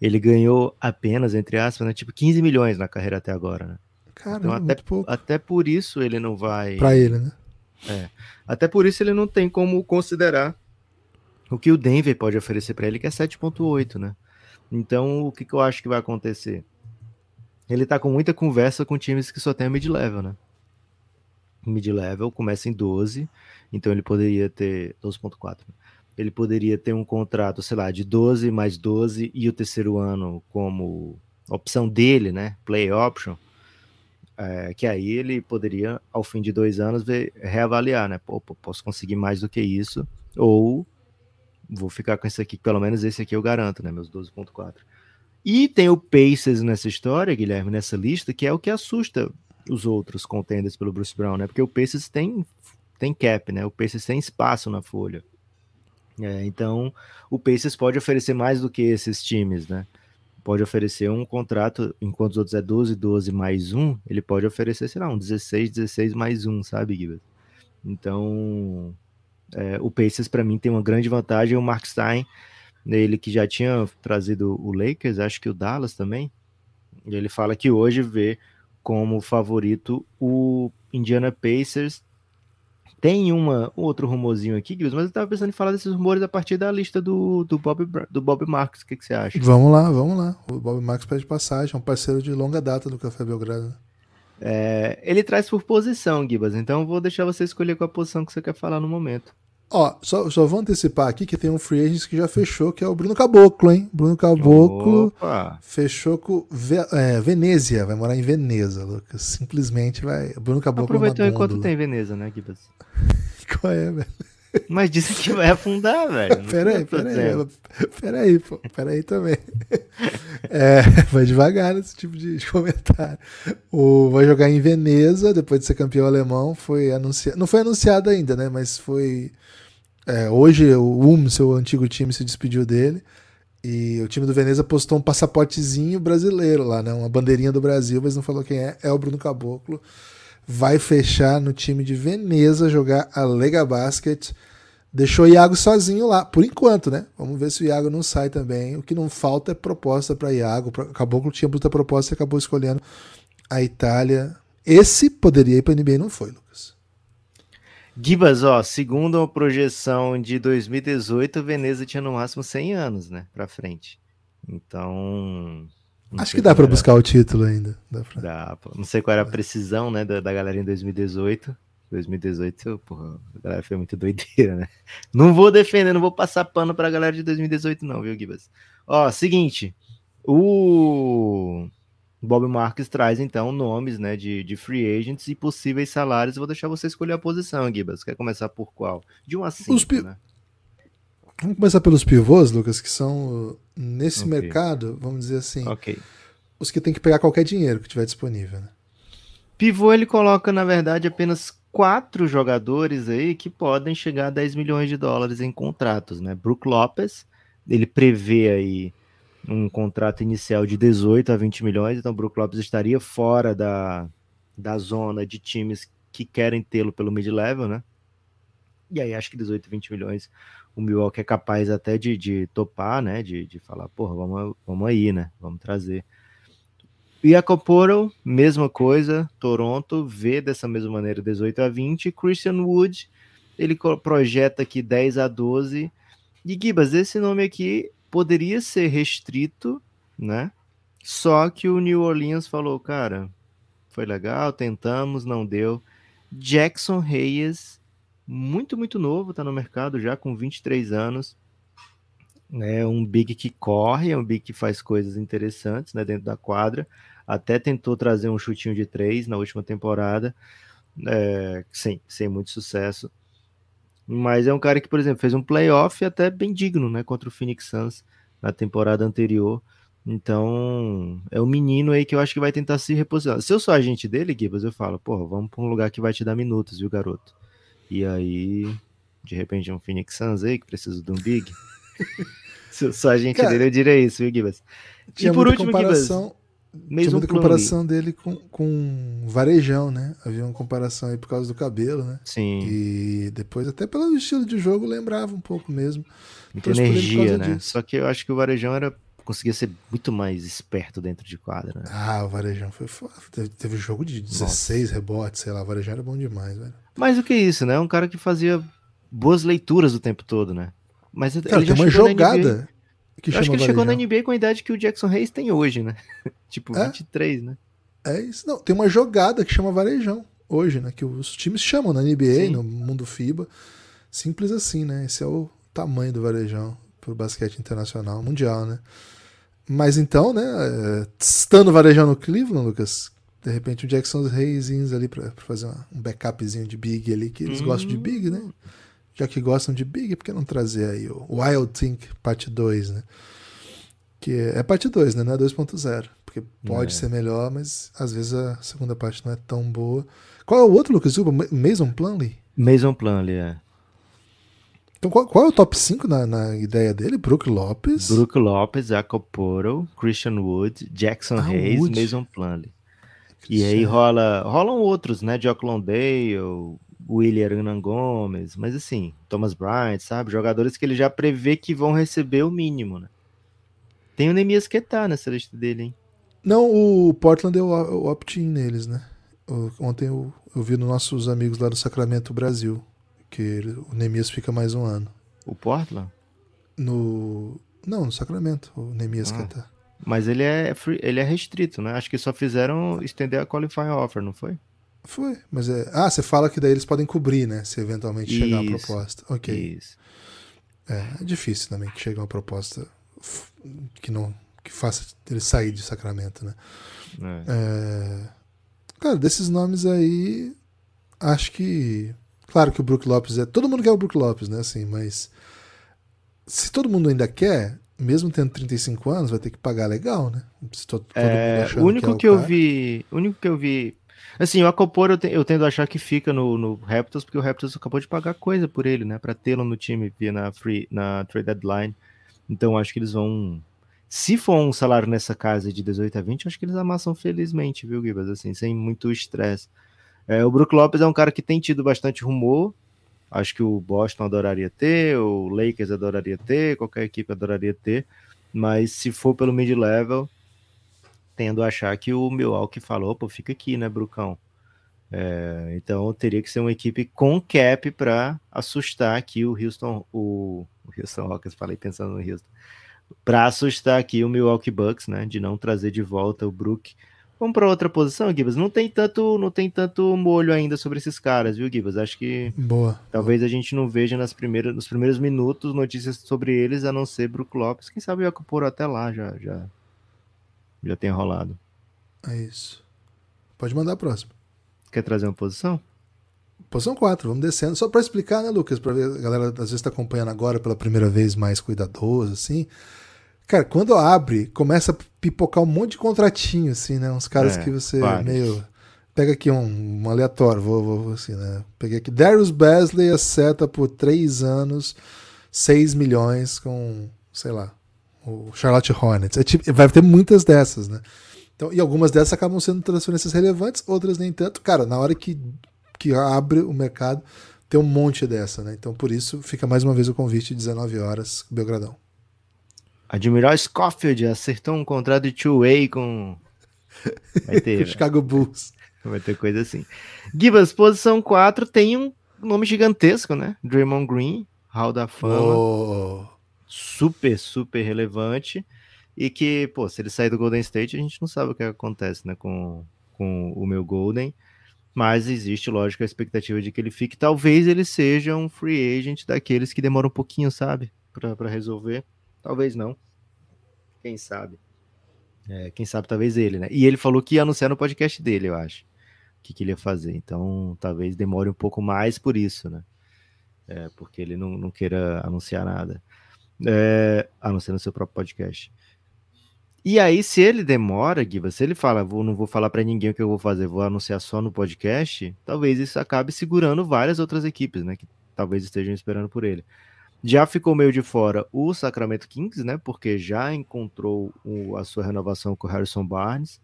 Ele ganhou apenas, entre aspas, né, tipo 15 milhões na carreira até agora, né? Então, até, pouco. até por isso ele não vai. Para ele, né? É. Até por isso ele não tem como considerar o que o Denver pode oferecer para ele, que é 7,8, né? Então, o que, que eu acho que vai acontecer? Ele tá com muita conversa com times que só tem mid-level, né? Mid-level começa em 12, então ele poderia ter 12,4. Ele poderia ter um contrato, sei lá, de 12 mais 12 e o terceiro ano como opção dele, né? Play option é, que aí ele poderia, ao fim de dois anos, ver, reavaliar, né? Pô, posso conseguir mais do que isso, ou vou ficar com esse aqui, pelo menos esse aqui eu garanto, né? Meus 12.4. E tem o Pacers nessa história, Guilherme, nessa lista, que é o que assusta os outros contenders pelo Bruce Brown, né? Porque o Pacers tem, tem cap, né? O Pacers tem espaço na folha. É, então, o Pacers pode oferecer mais do que esses times, né? pode oferecer um contrato, enquanto os outros é 12, 12 mais um, ele pode oferecer, sei lá, um 16, 16 mais um, sabe, Gibbs? Então, é, o Pacers para mim tem uma grande vantagem, o Mark Stein, ele que já tinha trazido o Lakers, acho que o Dallas também, ele fala que hoje vê como favorito o Indiana Pacers tem uma, um outro rumorzinho aqui, mas eu tava pensando em falar desses rumores a partir da lista do, do, Bob, do Bob Marks. O que, que você acha? Vamos lá, vamos lá. O Bob Marks pede passagem, é um parceiro de longa data do Café Belgrado. É, ele traz por posição, Gibas, então vou deixar você escolher qual a posição que você quer falar no momento. Ó, só, só vou antecipar aqui que tem um free agent que já fechou, que é o Bruno Caboclo, hein? Bruno Caboclo Opa. fechou com Ve é, Venezia, vai morar em Veneza, Lucas. Simplesmente vai. Bruno Caboclo. Aproveitou enquanto tem Veneza, né, Gibas? [laughs] Qual é, velho? Mas disse que vai afundar, [laughs] velho. Peraí, peraí. Peraí, pô. Peraí também. [laughs] É, vai devagar nesse tipo de comentário. O, vai jogar em Veneza, depois de ser campeão alemão. Foi anunciado. Não foi anunciado ainda, né? Mas foi é, hoje o UM, seu antigo time, se despediu dele. E o time do Veneza postou um passaportezinho brasileiro lá, né? Uma bandeirinha do Brasil, mas não falou quem é. É o Bruno Caboclo. Vai fechar no time de Veneza, jogar a Lega Basket. Deixou o Iago sozinho lá, por enquanto, né? Vamos ver se o Iago não sai também. O que não falta é proposta para Iago. O Caboclo tinha muita proposta e acabou escolhendo a Itália. Esse poderia ir para NBA, não foi, Lucas. Gibas, ó, segundo a projeção de 2018, Veneza tinha no máximo 100 anos, né, para frente. Então, acho que dá para buscar o título ainda. Dá, pra... dá, Não sei qual era a precisão, né, da, da galera em 2018. 2018, porra, a galera foi muito [laughs] doideira, né? Não vou defender, não vou passar pano pra galera de 2018 não, viu, Gibas? Ó, seguinte, o Bob Marques traz então nomes né, de, de free agents e possíveis salários. vou deixar você escolher a posição, Gibas. Quer começar por qual? De 1 a 5, pi... né? Vamos começar pelos pivôs, Lucas, que são nesse okay. mercado, vamos dizer assim, okay. os que tem que pegar qualquer dinheiro que tiver disponível. Né? Pivô ele coloca, na verdade, apenas quatro jogadores aí que podem chegar a 10 milhões de dólares em contratos, né? Brook Lopes, ele prevê aí um contrato inicial de 18 a 20 milhões, então o Brook Lopes estaria fora da, da zona de times que querem tê-lo pelo mid-level, né? E aí acho que 18, 20 milhões o Milwaukee é capaz até de, de topar, né? De, de falar, porra, vamos, vamos aí, né? Vamos trazer. E a Coporo, mesma coisa, Toronto vê dessa mesma maneira 18 a 20. Christian Wood, ele projeta aqui 10 a 12. E Gibas, esse nome aqui poderia ser restrito, né? Só que o New Orleans falou, cara, foi legal, tentamos, não deu. Jackson Reyes, muito, muito novo, tá no mercado já com 23 anos. É um big que corre, é um big que faz coisas interessantes né, dentro da quadra. Até tentou trazer um chutinho de três na última temporada, é, sem, sem muito sucesso. Mas é um cara que, por exemplo, fez um playoff até bem digno, né, contra o Phoenix Suns na temporada anterior. Então, é o menino aí que eu acho que vai tentar se reposicionar. Se eu sou agente dele, Gibas, eu falo, porra, vamos para um lugar que vai te dar minutos, viu, garoto? E aí, de repente, um Phoenix Suns aí que precisa de um big. [laughs] se eu sou agente Cara, dele, eu diria isso, viu, Gibas? E por último, comparação... Gibas, mesmo Tinha muita comparação dele com, com Varejão, né? Havia uma comparação aí por causa do cabelo, né? Sim. E depois, até pelo estilo de jogo, lembrava um pouco mesmo. Muita energia, né? Disso. Só que eu acho que o Varejão era conseguia ser muito mais esperto dentro de quadra. Né? Ah, o Varejão foi foda. Teve, teve jogo de 16 Nossa. rebotes, sei lá. O Varejão era bom demais, velho. Mais do que isso, né? Um cara que fazia boas leituras o tempo todo, né? Mas cara, ele tem uma jogada que Eu acho que ele chegou na NBA com a idade que o Jackson Reis tem hoje, né? [laughs] tipo, é? 23, né? É isso. Não, tem uma jogada que chama varejão hoje, né? Que os times chamam na NBA, Sim. no mundo FIBA. Simples assim, né? Esse é o tamanho do varejão pro basquete internacional, mundial, né? Mas então, né? É, estando varejão no Cleveland, Lucas, de repente o Jackson Reis ali pra fazer uma, um backupzinho de Big ali, que eles hum. gostam de Big, né? Já que gostam de Big, por que não trazer aí o Wild Think parte 2, né? Que é, é parte 2, né? Não é 2.0. Porque pode é. ser melhor, mas às vezes a segunda parte não é tão boa. Qual é o outro, Lucas Zuba? Mason Plumlee? Mason Plumlee, é. Então qual, qual, é o top 5 na, na, ideia dele? Brook Lopes? Brook Lopes, Jacob Poro, Christian Wood, Jackson ah, Hayes, Wood. Mason Plumlee. E aí rola, rolam outros, né? Jock Londale, William Hernan Gomes, mas assim, Thomas Bryant, sabe? Jogadores que ele já prevê que vão receber o mínimo, né? Tem o Nemias Quetá nessa lista dele, hein? Não, o Portland deu o opt-in neles, né? Ontem eu, eu vi nos nossos amigos lá do Sacramento Brasil, que ele, o Nemias fica mais um ano. O Portland? No. Não, no Sacramento, o Nemias ah, Quetá. Mas ele é, free, ele é restrito, né? Acho que só fizeram estender a qualifying offer, não foi? Foi, mas é. Ah, você fala que daí eles podem cobrir, né? Se eventualmente isso, chegar a proposta. Ok. Isso. É, é difícil também que chegue uma proposta que não que faça ele sair de Sacramento, né? É. É... Cara, desses nomes aí, acho que. Claro que o Brook Lopes é. Todo mundo quer o Brook Lopes, né? Assim, mas. Se todo mundo ainda quer, mesmo tendo 35 anos, vai ter que pagar legal, né? Se todo, todo é, o único que, é o que eu vi. O único que eu vi Assim, o Acopor eu, te, eu tendo a achar que fica no, no Raptors, porque o Raptors acabou de pagar coisa por ele, né? Pra tê-lo no time via na, free, na trade deadline. Então acho que eles vão. Se for um salário nessa casa de 18 a 20, acho que eles amassam felizmente, viu, Gibas? Assim, sem muito estresse. É, o Brook Lopes é um cara que tem tido bastante rumor. Acho que o Boston adoraria ter, o Lakers adoraria ter, qualquer equipe adoraria ter. Mas se for pelo mid-level, tendo a achar que o Milwaukee falou, pô, fica aqui, né, Brucão? É, então teria que ser uma equipe com cap para assustar aqui o Houston, o, o Houston Rockets, falei pensando no Houston, para assustar aqui o Milwaukee Bucks, né, de não trazer de volta o Brook. Vamos para outra posição, Gibbs. Não tem tanto, não tem tanto molho ainda sobre esses caras, viu, Gibbs? Acho que boa, talvez boa. a gente não veja nas primeiras, nos primeiros minutos notícias sobre eles, a não ser Brook Lopes. Quem sabe o Yakuporo até lá já, já, já tem rolado. É isso. Pode mandar a próxima. Quer trazer uma posição? Posição 4, vamos descendo. Só para explicar, né, Lucas? Para ver, a galera às vezes está acompanhando agora pela primeira vez mais cuidadoso, assim. Cara, quando abre, começa a pipocar um monte de contratinho, assim, né? Uns caras É, que você vários. meio. Pega aqui um, um aleatório, vou, vou, assim, né? Peguei aqui. Darius Basley acerta por 3 anos, 6 milhões com, sei lá, o Charlotte Hornets. É tipo- vai ter muitas dessas, né? Então, e algumas dessas acabam sendo transferências relevantes, outras nem tanto. Cara, na hora que, que abre o mercado, tem um monte dessa, né? Então, por isso, fica mais uma vez o convite, 19 horas, Belgradão. Admiral Scofield acertou um contrato de two-way com. [laughs] Vai ter, velho. Chicago Bulls. vai ter coisa assim. Gibas, posição 4, tem um nome gigantesco, né? Draymond Green, Hall da Fama. Oh, super, super relevante. E que, pô, se ele sair do Golden State, a gente não sabe o que acontece, né, com, com o meu Golden. Mas existe, lógico, a expectativa de que ele fique. Talvez ele seja um free agent daqueles que demoram um pouquinho, sabe? Pra resolver. Talvez não. Quem sabe? É, quem sabe, talvez ele, né? E ele falou que ia anunciar no podcast dele, eu acho. O que, que ele ia fazer. Então, talvez demore um pouco mais por isso, né? É, porque ele não, não queira anunciar nada. É, a não ser no seu próprio podcast. E aí, se ele demora, Giba, se ele fala, vou, não vou falar para ninguém o que eu vou fazer, vou anunciar só no podcast, talvez isso acabe segurando várias outras equipes, né? Que talvez estejam esperando por ele. Já ficou meio de fora o Sacramento Kings, né? Porque já encontrou o- a sua renovação com o Harrison Barnes.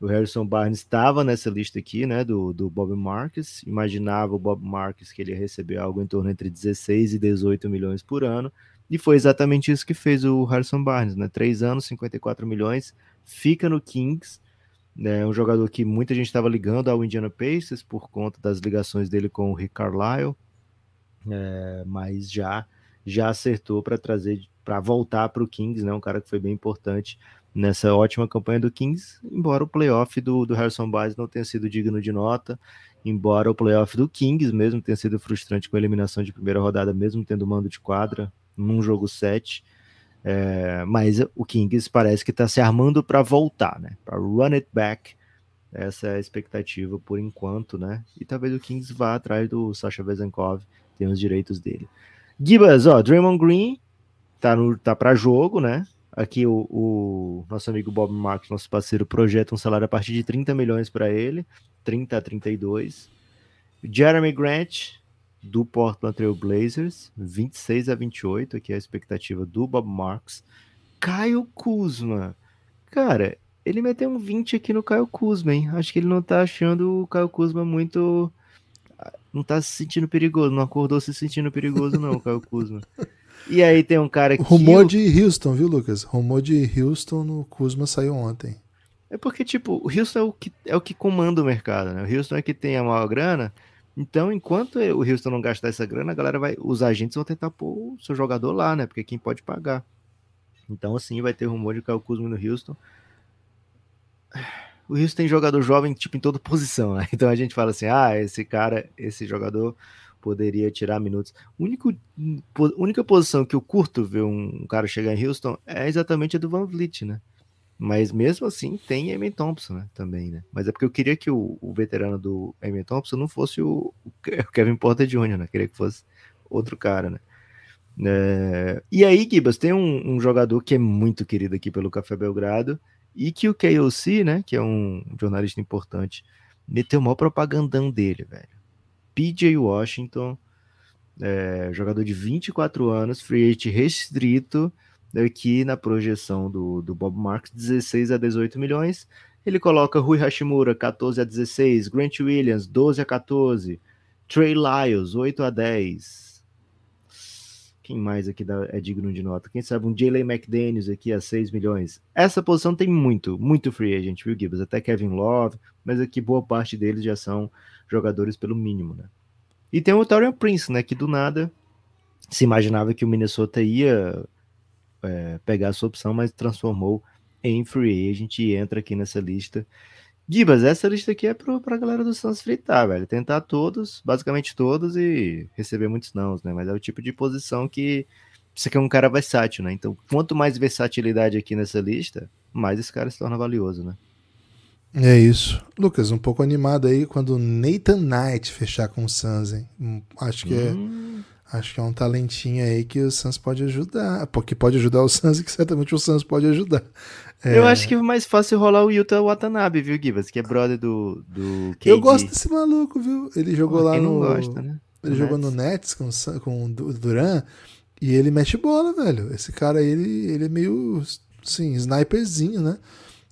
O Harrison Barnes estava nessa lista aqui, né? Do, do Bob Marques. Imaginava o Bob Marques que ele ia receber algo em torno entre 16 e 18 milhões por ano. E foi exatamente isso que fez o Harrison Barnes, né? Três anos, 54 milhões, fica no Kings. É um jogador que muita gente estava ligando ao Indiana Pacers por conta das ligações dele com o Rick Carlisle, é, mas já já acertou para trazer para voltar para o Kings, né? Um cara que foi bem importante nessa ótima campanha do Kings, embora o playoff do, do Harrison Barnes não tenha sido digno de nota, embora o playoff do Kings mesmo tenha sido frustrante com a eliminação de primeira rodada, mesmo tendo mando de quadra num jogo 7. É, mas o Kings parece que está se armando para voltar, né? Para run it back. Essa é a expectativa por enquanto, né? E talvez o Kings vá atrás do Sasha Vezenkov, tem os direitos dele. Gibas, ó, Draymond Green tá, no, tá para jogo, né? Aqui o, o, nosso amigo Bob Marks, nosso parceiro, projeta um salário a partir de 30 milhões para ele, 30 a 32. Jeremy Grant, do Portland Trail Blazers, 26 a 28, aqui é a expectativa do Bob Marks. Caio Kuzma, cara, ele meteu um 20 aqui no Caio Kuzma, hein? Acho que ele não tá achando o Caio Kuzma muito. Não tá se sentindo perigoso, não acordou se sentindo perigoso, não, o Caio Kuzma. E aí tem um cara que. Rumor de Houston, viu, Lucas? Rumor de Houston no Kuzma saiu ontem. É porque, tipo, o Houston é o que, é o que comanda o mercado, né? O Houston é que tem a maior grana. Então, enquanto o Houston não gastar essa grana, a galera vai. Os agentes vão tentar pôr o seu jogador lá, né? Porque quem pode pagar. Então, assim, vai ter rumor de Caio Kuzma no Houston. [sighs] O Houston tem jogador jovem, tipo, em toda posição, né? [laughs] Então a gente fala assim: ah, esse cara, esse jogador poderia tirar minutos. Único, única posição que eu curto ver um cara chegar em Houston é exatamente a do Van Vliet, né? Mas mesmo assim tem Eamon Thompson, né? Também, né? Mas é porque eu queria que o, o veterano do Eamon Thompson não fosse o, o Ke- o Kevin Porter Jr., né? Queria que fosse outro cara, né? É, E aí, Gibas, tem um, um jogador que é muito querido aqui pelo Café Belgrado e que o KOC, né? Que é um jornalista importante, meteu maior propagandão dele, velho. PJ Washington, é, jogador de 24 anos, free agent restrito, aqui na projeção do, do Bob Marks, 16 a 18 milhões. Ele coloca Rui Hashimura, 14 a 16, Grant Williams, 12 a 14, Trey Lyles, 8 a 10. Quem mais aqui é digno de nota? Quem sabe um Jalen McDaniels aqui a 6 milhões. Essa posição tem muito, muito free agent, viu, Gibbs? Até Kevin Love, mas aqui boa parte deles já são jogadores pelo mínimo, né? E tem o Torian Prince, né? Que do nada se imaginava que o Minnesota ia é, pegar a sua opção, mas transformou em free agent e entra aqui nessa lista. Gibas, essa lista aqui é para a galera do Suns fritar, velho. Tentar todos, basicamente todos, e receber muitos nãos, né? Mas é o tipo de posição que você quer um cara versátil, né? Então, quanto mais versatilidade aqui nessa lista, mais esse cara se torna valioso, né? É isso. Lucas, um pouco animado aí quando Nathan Knight fechar com o Suns, hein? Hum, acho que é hum. é Acho que é um talentinho aí que o Suns pode ajudar. Porque pode ajudar o Suns e [laughs] que certamente o Suns pode ajudar. É... Eu acho que é mais fácil rolar o Yuta Watanabe, viu, Gibas? Que é brother do, do KD. Eu gosto desse maluco, viu? Ele jogou Pô, lá no. Gosta, né? Ele jogou Nets. no Nets com, com o Duran e ele mete bola, velho. Esse cara aí, ele, ele é meio, assim, sniperzinho, né?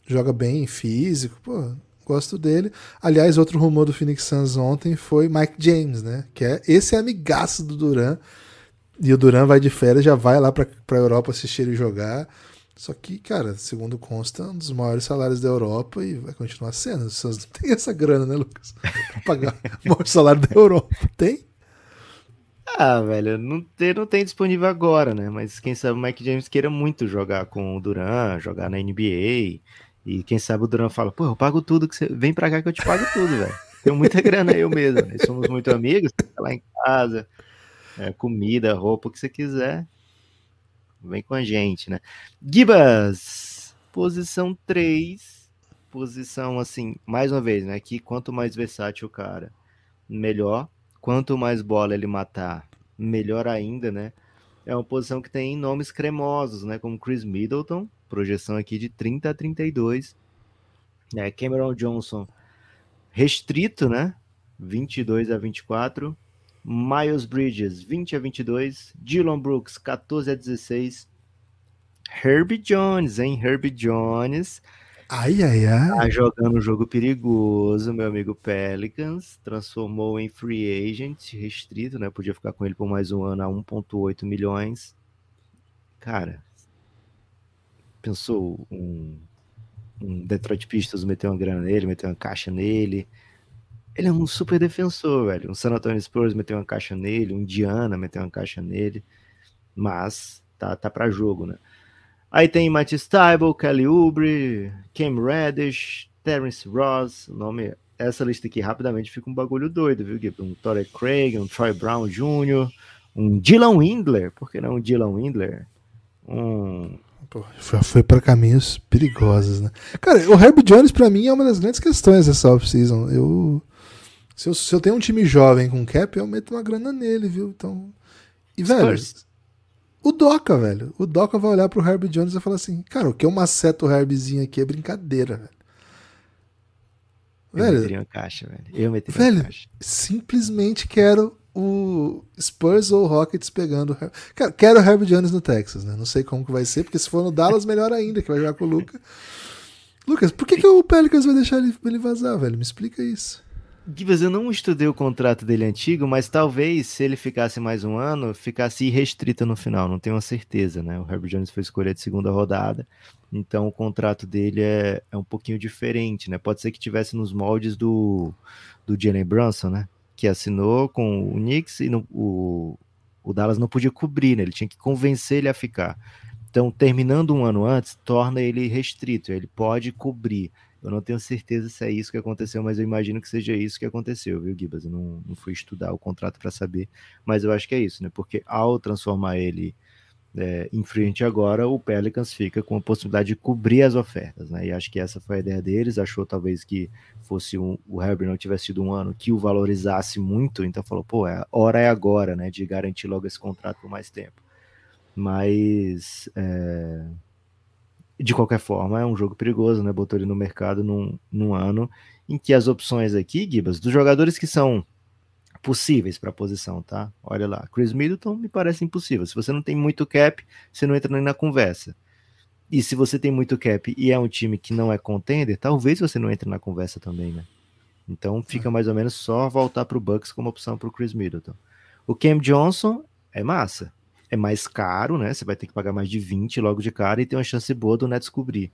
Joga bem físico, pô gosto dele. Aliás, outro rumor do Phoenix Suns ontem foi Mike James, né? Que é esse é amigaço do Duran. E o Duran vai de férias, já vai lá pra, pra Europa assistir ele jogar. Só que, cara, segundo consta, um dos maiores salários da Europa e vai continuar sendo. Os Suns não tem [laughs] essa grana, né, Lucas? Pra pagar o maior salário da Europa. Tem? Ah, velho, não tem, não tem disponível agora, né? Mas quem sabe o Mike James queira muito jogar com o Duran, jogar na NBA. E quem sabe o Duran fala, pô, eu pago tudo, que você vem pra cá que eu te pago tudo, velho. Tenho muita grana eu mesmo. Né? Somos muito amigos, tá lá em casa, é, comida, roupa, o que você quiser. Vem com a gente, né? Gibas, posição 3. Posição assim, mais uma vez, né? Que quanto mais versátil o cara, melhor. Quanto mais bola ele matar, melhor ainda, né? É uma posição que tem nomes cremosos, né? Como Chris Middleton, projeção aqui de 30 a 32. É, Cameron Johnson restrito, né? 22 a 24. Miles Bridges 20 a 22. Dylan Brooks 14 a 16. Herbie Jones, hein? Herbie Jones. Ai, ai, ai. Tá jogando um jogo perigoso, meu amigo Pelicans. Transformou em free agent restrito, né? Podia ficar com ele por mais um ano a 1,8 milhões. Cara, Pensou um, um Detroit Pistons meter uma grana nele, meter uma caixa nele. Ele é um super defensor, velho. Um San Antonio Spurs meter uma caixa nele, um Indiana meter uma caixa nele. Mas tá, tá para jogo, né? Aí tem Matt Stiebel, Kelly Oubre, Cam Reddish, Terence Ross, o nome essa lista aqui rapidamente fica um bagulho doido, viu, Gui? Um Torrey Craig, um Troy Brown Jr., um Dylan Windler, por que não um Dylan Windler? Um Pô, foi para caminhos perigosos, né? Cara, o Herb Jones para mim é uma das grandes questões dessa off-season. Eu se, eu se eu tenho um time jovem com cap, eu meto uma grana nele, viu? Então, e velho, o Doca, velho. O Doca vai olhar pro Herb Jones e falar assim: "Cara, o que eu maceto o Herbzinho aqui é brincadeira, velho." Eu velho, meteria uma caixa, velho. Eu meteria velho, uma caixa. Simplesmente quero o Spurs ou o Rockets pegando. Cara, quero o Herbie Jones no Texas, né? Não sei como que vai ser, porque se for no Dallas, melhor ainda, que vai jogar com o Lucas. Lucas, por que, que o Pelicans vai deixar ele, ele vazar, velho? Me explica isso. Gibas, eu não estudei o contrato dele antigo, mas talvez se ele ficasse mais um ano, ficasse irrestrito no final, não tenho certeza, né? O Herbie Jones foi escolha de segunda rodada, então o contrato dele é, é um pouquinho diferente, né? Pode ser que tivesse nos moldes do, do Jalen Brunson, né? que assinou com o Knicks e no, o, o Dallas não podia cobrir, né? Ele tinha que convencer ele a ficar. Então, terminando um ano antes, torna ele restrito, ele pode cobrir. Eu não tenho certeza se é isso que aconteceu, mas eu imagino que seja isso que aconteceu, viu, Gibas? Eu não, não fui estudar o contrato para saber, mas eu acho que é isso, né? Porque ao transformar ele é, em frente agora, o Pelicans fica com a possibilidade de cobrir as ofertas, né? E acho que essa foi a ideia deles. Achou talvez que fosse um, o Herbert não tivesse sido um ano que o valorizasse muito, então falou, pô, é, hora é agora, né? De garantir logo esse contrato por mais tempo. Mas é, de qualquer forma, é um jogo perigoso, né? Botou ele no mercado num, num ano em que as opções aqui, Gibas, dos jogadores que são possíveis para a posição, tá? Olha lá, Chris Middleton me parece impossível. Se você não tem muito cap, você não entra nem na conversa. E se você tem muito cap e é um time que não é contender, talvez você não entre na conversa também, né? Então fica mais ou menos só voltar para o Bucks como opção para o Chris Middleton. O Cam Johnson é massa. É mais caro, né? Você vai ter que pagar mais de 20 logo de cara e tem uma chance boa do Nets cobrir.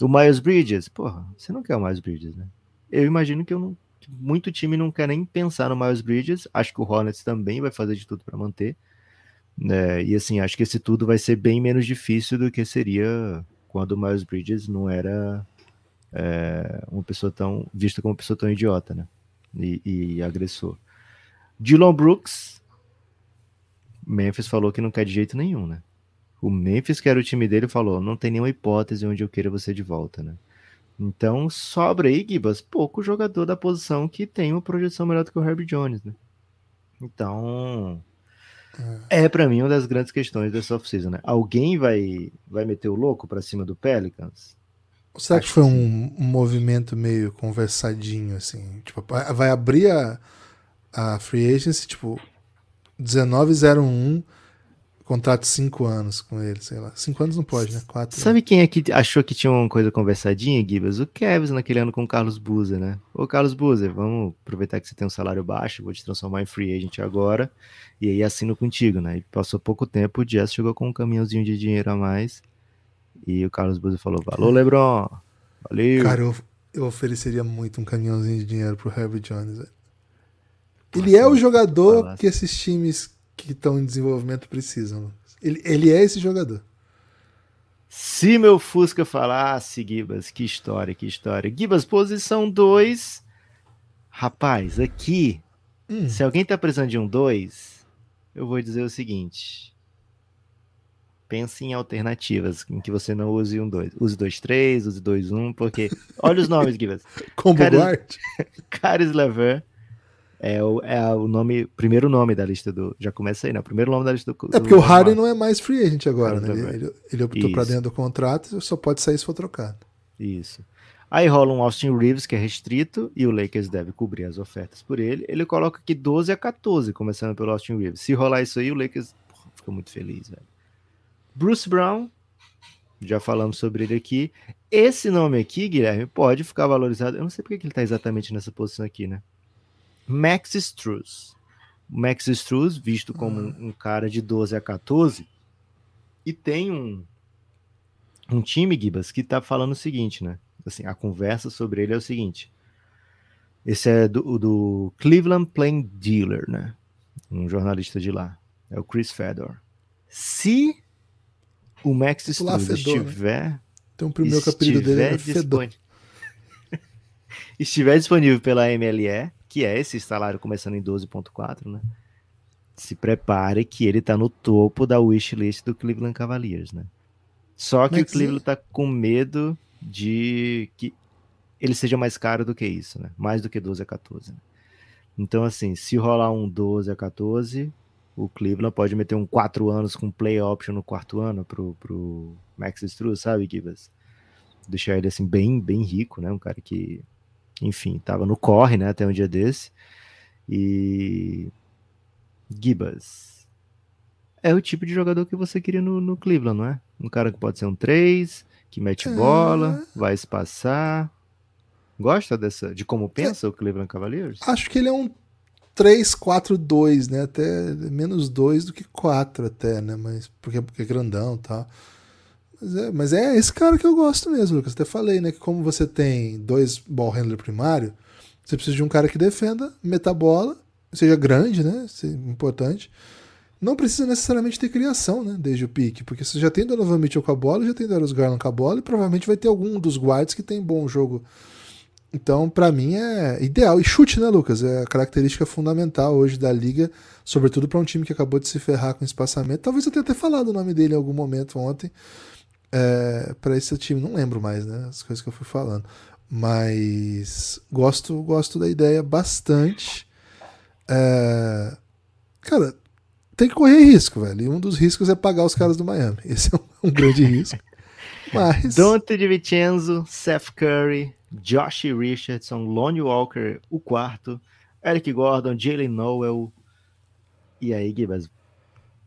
O Miles Bridges, porra, você não quer o Miles Bridges, né? Eu imagino que eu não, muito time não quer nem pensar no Miles Bridges. Acho que o Hornets também vai fazer de tudo para manter. É, e assim, acho que esse tudo vai ser bem menos difícil do que seria quando o Miles Bridges não era é, uma pessoa tão vista como uma pessoa tão idiota, né? E, e agressor. Dylan Brooks, Memphis falou que não quer de jeito nenhum, né? O Memphis, que era o time dele, falou: não tem nenhuma hipótese onde eu queira você de volta, né? Então sobra aí, Gibas, pouco jogador da posição que tem uma projeção melhor do que o Herbie Jones, né? Então, é, é para mim uma das grandes questões dessa off-season, né? Alguém vai, vai meter o louco para cima do Pelicans? Será que foi um, um, movimento meio conversadinho, assim? Tipo, vai abrir a, a free agency, tipo, 1901 contrato de 5 anos com ele, sei lá. 5 anos não pode, né? 4. Sabe quem é que achou que tinha uma coisa conversadinha, Gibas? O Kevs naquele ano com o Carlos Buzer, né? Ô, Carlos Buzer, vamos aproveitar que você tem um salário baixo, vou te transformar em free agent agora, e aí assino contigo, né? E passou pouco tempo, o Jazz chegou com um caminhãozinho de dinheiro a mais, e o Carlos Buzer falou, valeu, Lebron, valeu. Cara, eu, eu ofereceria muito um caminhãozinho de dinheiro pro Herbie Jones, velho. Ele é o jogador que esses times que estão em desenvolvimento precisam. Ele, ele é esse jogador. Se meu Fusca falasse, Gibas, que história, que história. Gibas, posição 2. Rapaz, aqui, hum. se alguém tá precisando de um 2, eu vou dizer o seguinte. Pense em alternativas em que você não use um 2. Use 2, 3, use 2, 1, porque. Olha os nomes, Gibas. [laughs] Combo Caris, guard. [laughs] Caris Lever, é o, é o nome, primeiro nome da lista do. Já começa aí, né? O primeiro nome da lista do. É porque o Harden não é mais free agent agora, né? Ele, ele optou para dentro do contrato só pode sair se for trocado. Isso. Aí rola um Austin Reeves, que é restrito, e o Lakers deve cobrir as ofertas por ele. Ele coloca aqui 12 a 14, começando pelo Austin Reeves. Se rolar isso aí, o Lakers porra, fica muito feliz, velho. Bruce Brown, já falamos sobre ele aqui. Esse nome aqui, Guilherme, pode ficar valorizado. Eu não sei porque ele está exatamente nessa posição aqui, né? Max Struz. Max Struz, visto como um, um, cara de 12 a 14, e tem um, um time, Gibas, que tá falando o seguinte, né? Assim, a conversa sobre ele é o seguinte. Esse é do, do Cleveland Plain Dealer, né? Um jornalista de lá. É o Chris Fedor. Se o Max Struz né? estiver. Né? Tem um primeiro capítulo dele é Fedor. [laughs] estiver disponível pela MLE, que é esse salário começando em 12.4, né? Se prepare que ele tá no topo da wishlist do Cleveland Cavaliers, né? Só que Mas o Cleveland tá com medo de que ele seja mais caro do que isso, né? Mais do que 12 a 14. Né? Então, assim, se rolar um 12 a 14, o Cleveland pode meter um 4 anos com play option no quarto ano pro, pro Max Struz, sabe, Gibas? Deixar ele, assim, bem, bem rico, né? Um cara que enfim, estava no corre, né, até um dia desse. E Gibas é o tipo de jogador que você queria no, no Cleveland, não é? Um cara que pode ser um 3, que mete é... bola, vai espaçar. Gosta dessa de como pensa é... o Cleveland Cavaliers? Acho que ele é um 3, 4, 2, né? Até menos 2 do que 4 até, né? Mas porque, porque é grandão tal. Mas é, mas é esse cara que eu gosto mesmo, Lucas. Até falei, né? Que como você tem dois ball handler primário, você precisa de um cara que defenda, meta a bola, seja grande, né? Importante. Não precisa necessariamente ter criação, né? Desde o pique, porque você já tem Donovan Mitchell com a bola, já tem Darius Garland com a bola, e provavelmente vai ter algum dos guards que tem bom jogo. Então, para mim é ideal. E chute, né, Lucas? É a característica fundamental hoje da liga, sobretudo para um time que acabou de se ferrar com espaçamento. Talvez eu tenha até falado o nome dele em algum momento ontem é, para esse time. Não lembro mais, né? As coisas que eu fui falando. Mas gosto, gosto da ideia bastante. É, cara, tem que correr risco, velho. E um dos riscos é pagar os caras do Miami. [laughs] Esse é um, um grande risco. [laughs] Mas. Dante DiVincenzo, Seth Curry, Josh Richardson, Lonnie Walker, o quarto, Eric Gordon, Jalen Noel. E aí, Gibas,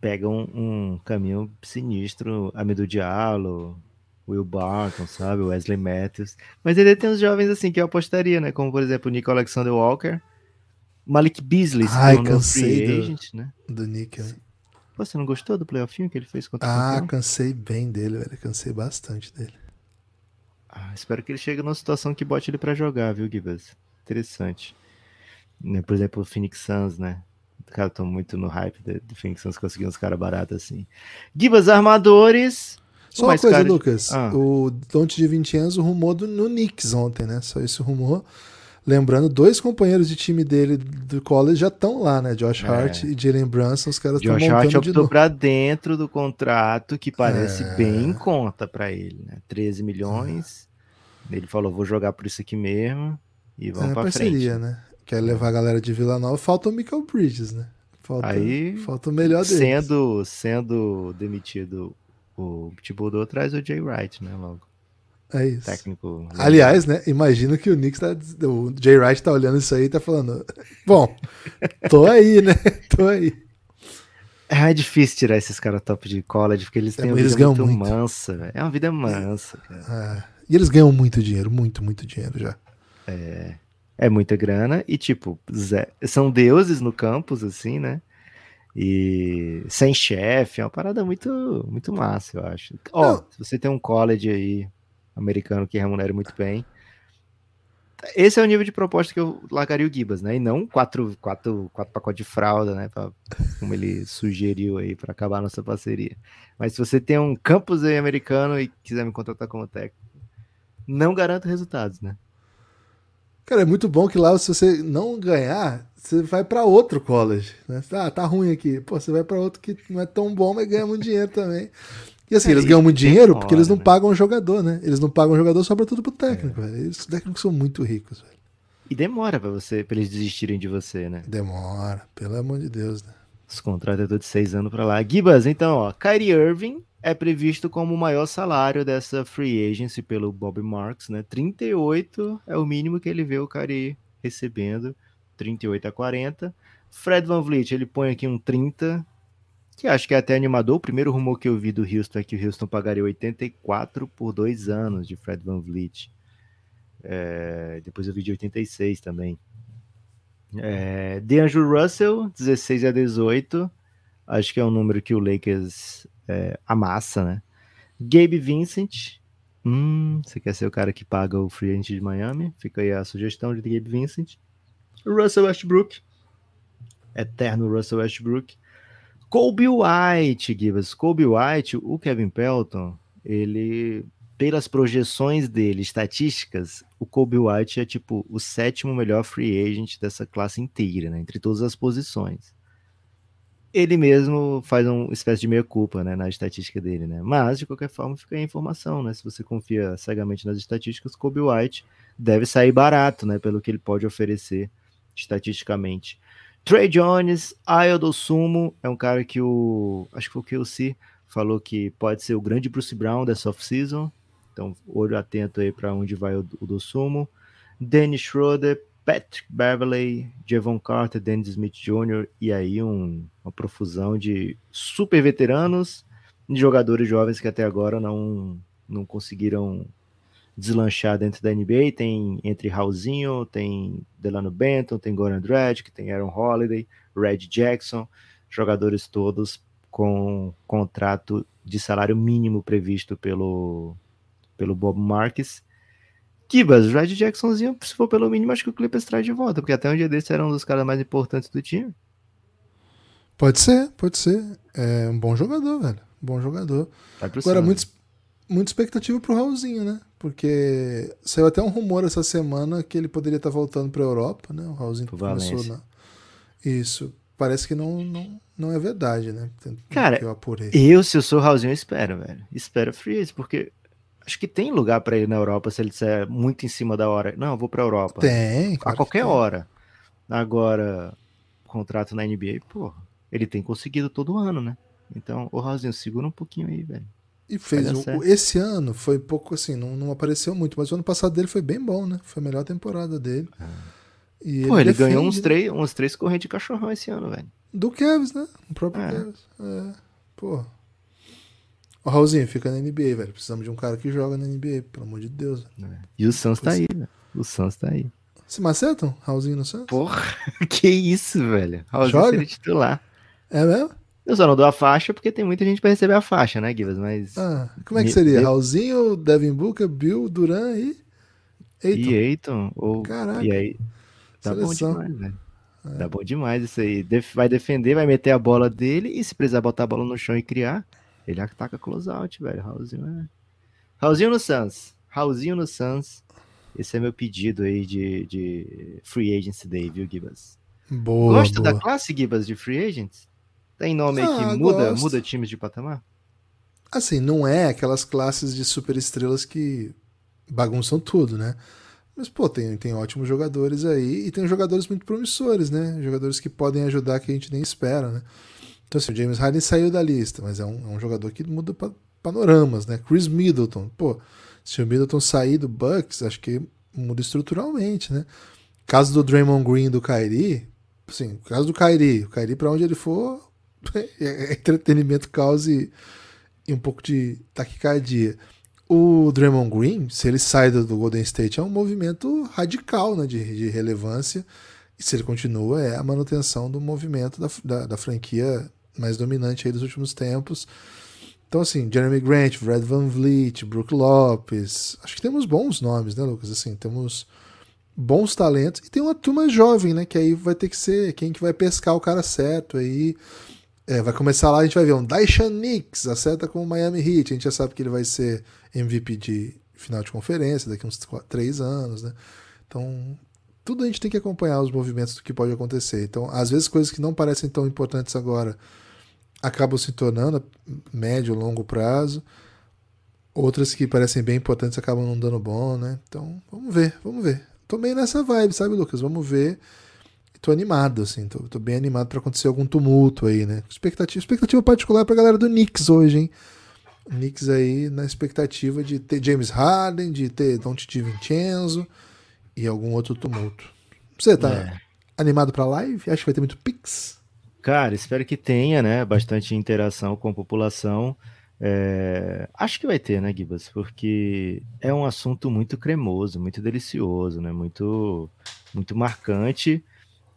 pega um, caminho sinistro, Amido Diallo, Will Barton, sabe? Wesley Matthews. Mas ele tem uns jovens assim que eu apostaria, né? Como, por exemplo, o Nick Alexander Walker, Malik Beasley, Ai, se cansei do, agent, né? do Nick. Né? Pô, você não gostou do playoff que ele fez contra o Ah, cansei bem dele, velho. Cansei bastante dele. Ah, espero que ele chegue numa situação que bote ele pra jogar, viu, Gibas? Interessante. Né, Por exemplo, o Phoenix Suns, né? Caras estão muito no hype do do Phoenix conseguindo uns caras baratos assim. Gibas Armadores. Só uma coisa, caro de- Lucas. Ah. O Don't de 20 anos rumou do, no Knicks ontem, né? Só esse rumor. Lembrando, dois companheiros de time dele do college já estão lá, né? Josh É. Hart e Jalen Brunson. Os caras estão Josh Hart montando de optou novo. pra dentro do contrato que parece É. bem em conta pra ele, né? 13 milhões. Ele falou, vou jogar por isso aqui mesmo e vamos É parceria, frente. né? Quer levar a galera de Vila Nova. Falta o Michael Bridges, né? Falta, Aí, falta o melhor deles. Sendo, sendo demitido o Thibodeau, traz o Jay Wright, né? Logo, É isso. técnico. Aliás, né? Imagino que o Knicks tá. O Jay Wright tá olhando isso aí e tá falando. Bom, tô aí, né? [laughs] Tô aí. É difícil tirar esses caras top de college, porque eles É, têm uma eles vida muito, muito. mansa. É uma vida mansa, cara. Ah, e eles ganham muito dinheiro, muito, muito dinheiro já. É muita grana e, tipo, são deuses no campus, assim, né? E sem chefe, é uma parada muito, muito massa, eu acho. Ó, Não. se você tem um college aí americano que remunera muito bem, esse é o nível de proposta que eu largaria o Gibas, né? E não quatro, quatro, quatro pacotes de fralda, né? Pra- como ele sugeriu aí para acabar a nossa parceria. Mas se você tem um campus aí americano e quiser me contratar como técnico, não garanto resultados, né? Cara, é muito bom que lá, se você não ganhar, você vai pra outro college. Né? Ah, tá ruim aqui. Pô, você vai pra outro que não é tão bom, mas ganha muito dinheiro também. E assim, É, eles ganham muito dinheiro porque eles não né? pagam o jogador, né? Eles não pagam o jogador, sobra tudo pro técnico, É. velho. Os técnicos são muito ricos, velho. E demora pra você, pra eles desistirem de você, né? Demora, pelo amor de Deus, né? Os contratos é todo de seis anos pra lá. Gibas, então, ó, Kyrie Irving é previsto como o maior salário dessa free agency pelo Bob Marks, né? 38 é o mínimo que ele vê o Kyrie recebendo, 38 a 40. Fred Van Vliet, ele põe aqui um 30, que acho que é até animador. O primeiro rumor que eu vi do Houston é que o Houston pagaria 84 por dois anos de Fred Van Vliet. É, depois eu vi de 86 também. É, DeAngelo Russell, 16 a 18. Acho que é um número que o Lakers é, amassa, né? Gabe Vincent. Hum, você quer ser o cara que paga o free agent de Miami? Fica aí a sugestão de Gabe Vincent. Russell Westbrook. Eterno Russell Westbrook. Kobe White, Givas. Kobe White, o Kevin Pelton, ele, pelas projeções dele, estatísticas, o Kobe White é tipo o sétimo melhor free agent dessa classe inteira, né? Entre todas as posições. Ele mesmo faz uma espécie de meia-culpa, né? Na estatística dele, né? Mas, de qualquer forma, fica a informação, né? Se você confia cegamente nas estatísticas, Kobe White deve sair barato, né? Pelo que ele pode oferecer estatisticamente. Trey Jones, Ayo Sumo, é um cara que o. Acho que foi o KLC falou que pode ser o grande Bruce Brown dessa off-season. Então, olho atento aí para onde vai o, o do Sumo. Dennis Schroeder, Patrick Beverley, Javon Carter, Dennis Smith Jr. e aí um, uma profusão de super veteranos de jogadores jovens que até agora não, não conseguiram deslanchar dentro da NBA. Tem entre Raulzinho, tem Delano Benton, tem Goran Dragic, tem Aaron Holiday, Red Jackson, jogadores todos com contrato de salário mínimo previsto pelo, pelo Bob Marques. Kibas, o Red Jacksonzinho, se for pelo mínimo, acho que o Clippers traz de volta, porque até um dia desse era um dos caras mais importantes do time. Pode ser, pode ser. É um bom jogador, velho. Bom jogador. Pro Agora, muito, muita expectativa pro Raulzinho, né? Porque saiu até um rumor essa semana que ele poderia estar voltando pra Europa, né? O Raulzinho Pro começou na... Isso. Parece que não, não, não é verdade, né? Cara, eu apurei. Eu, se eu sou o Raulzinho, eu espero, velho. Espero free porque acho que tem lugar pra ele na Europa se ele disser muito em cima da hora. Não, eu vou pra Europa. Tem, a claro que qualquer tem. hora. Agora, contrato na NBA, porra, ele tem conseguido todo ano, né? Então, ô Raulzinho, segura um pouquinho aí, velho. E fez. O- esse ano foi pouco assim, não, não apareceu muito, mas o ano passado dele foi bem bom, né? Foi a melhor temporada dele. Ah. E Pô, ele defende, ganhou uns três, uns três correntes de cachorrão esse ano, velho. Do Cavs, né? O próprio É. Cavs. É, pô. Ô, Raulzinho, fica na NBA, velho. Precisamos de um cara que joga na NBA, pelo amor de Deus. velho. E o Suns tá aí, velho. O Suns tá aí. Se macetam? Raulzinho no Santos? Porra, [laughs] que isso, velho. Raulzinho Joga? seria titular. É mesmo? Eu só não dou a faixa porque tem muita gente pra receber a faixa, né, Givas? Mas. Ah, como é que seria? Raulzinho, Devin Booker, Bill, Duran e. Eita. E Eiton, ou. Caraca. E aí. Tá Seleção. bom demais, velho. Tá bom demais isso aí. Vai defender, vai meter a bola dele e se precisar botar a bola no chão e criar, ele ataca close-out, velho. Raulzinho é. Raulzinho no Suns. Raulzinho no Suns. Esse é meu pedido aí de, de Free Agency Day, viu, Gibas? Boa. Gosta boa. da classe, Gibas, de Free Agents? Tem nome aí que Ah, muda, gosto. muda times de patamar? Assim, não é aquelas classes de superestrelas que bagunçam tudo, né? Mas, pô, tem, tem ótimos jogadores aí e tem jogadores muito promissores, né? Jogadores que podem ajudar que a gente nem espera, né? Então, assim, o James Harden saiu da lista, mas é um, é um jogador que muda pa- panoramas, né? Chris Middleton, pô, se o Middleton sair do Bucks, acho que muda estruturalmente, né? Caso do Draymond Green do Kyrie, assim, caso do Kyrie, o Kyrie pra onde ele for, [laughs] é entretenimento, caos e, um pouco de taquicardia. O Draymond Green, se ele sai do, do Golden State, é um movimento radical né, de, de relevância. E se ele continua, é a manutenção do movimento da, da, da franquia mais dominante aí dos últimos tempos. Então, assim, Jeremy Grant, Fred Van Vliet, Brook Lopes. Acho que temos bons nomes, né, Lucas? Assim, temos bons talentos. E tem uma turma jovem, né? Que aí vai ter que ser quem que vai pescar o cara certo aí. É, vai começar lá, a gente vai ver um Daishan Nix, acerta com o Miami Heat. A gente já sabe que ele vai ser MVP de final de conferência daqui uns três anos, né? Então, tudo a gente tem que acompanhar os movimentos do que pode acontecer. Então, às vezes, coisas que não parecem tão importantes agora acabam se tornando médio, longo prazo. Outras que parecem bem importantes acabam não dando bom, né? Então, vamos ver, vamos ver. Tô meio nessa vibe, sabe, Lucas? Vamos ver. Tô animado, assim, tô, tô bem animado para acontecer algum tumulto aí, né? Expectativa, expectativa particular pra galera do Knicks hoje, hein? Knicks aí na expectativa de ter James Harden, de ter Don't Vincenzo e algum outro tumulto. Você tá É. animado pra live? Acho que vai ter muito pix. Cara, espero que tenha, né? Bastante interação com a população. É, Acho que vai ter, né, Gibas? Porque é um assunto muito cremoso, muito delicioso, né? Muito, muito marcante.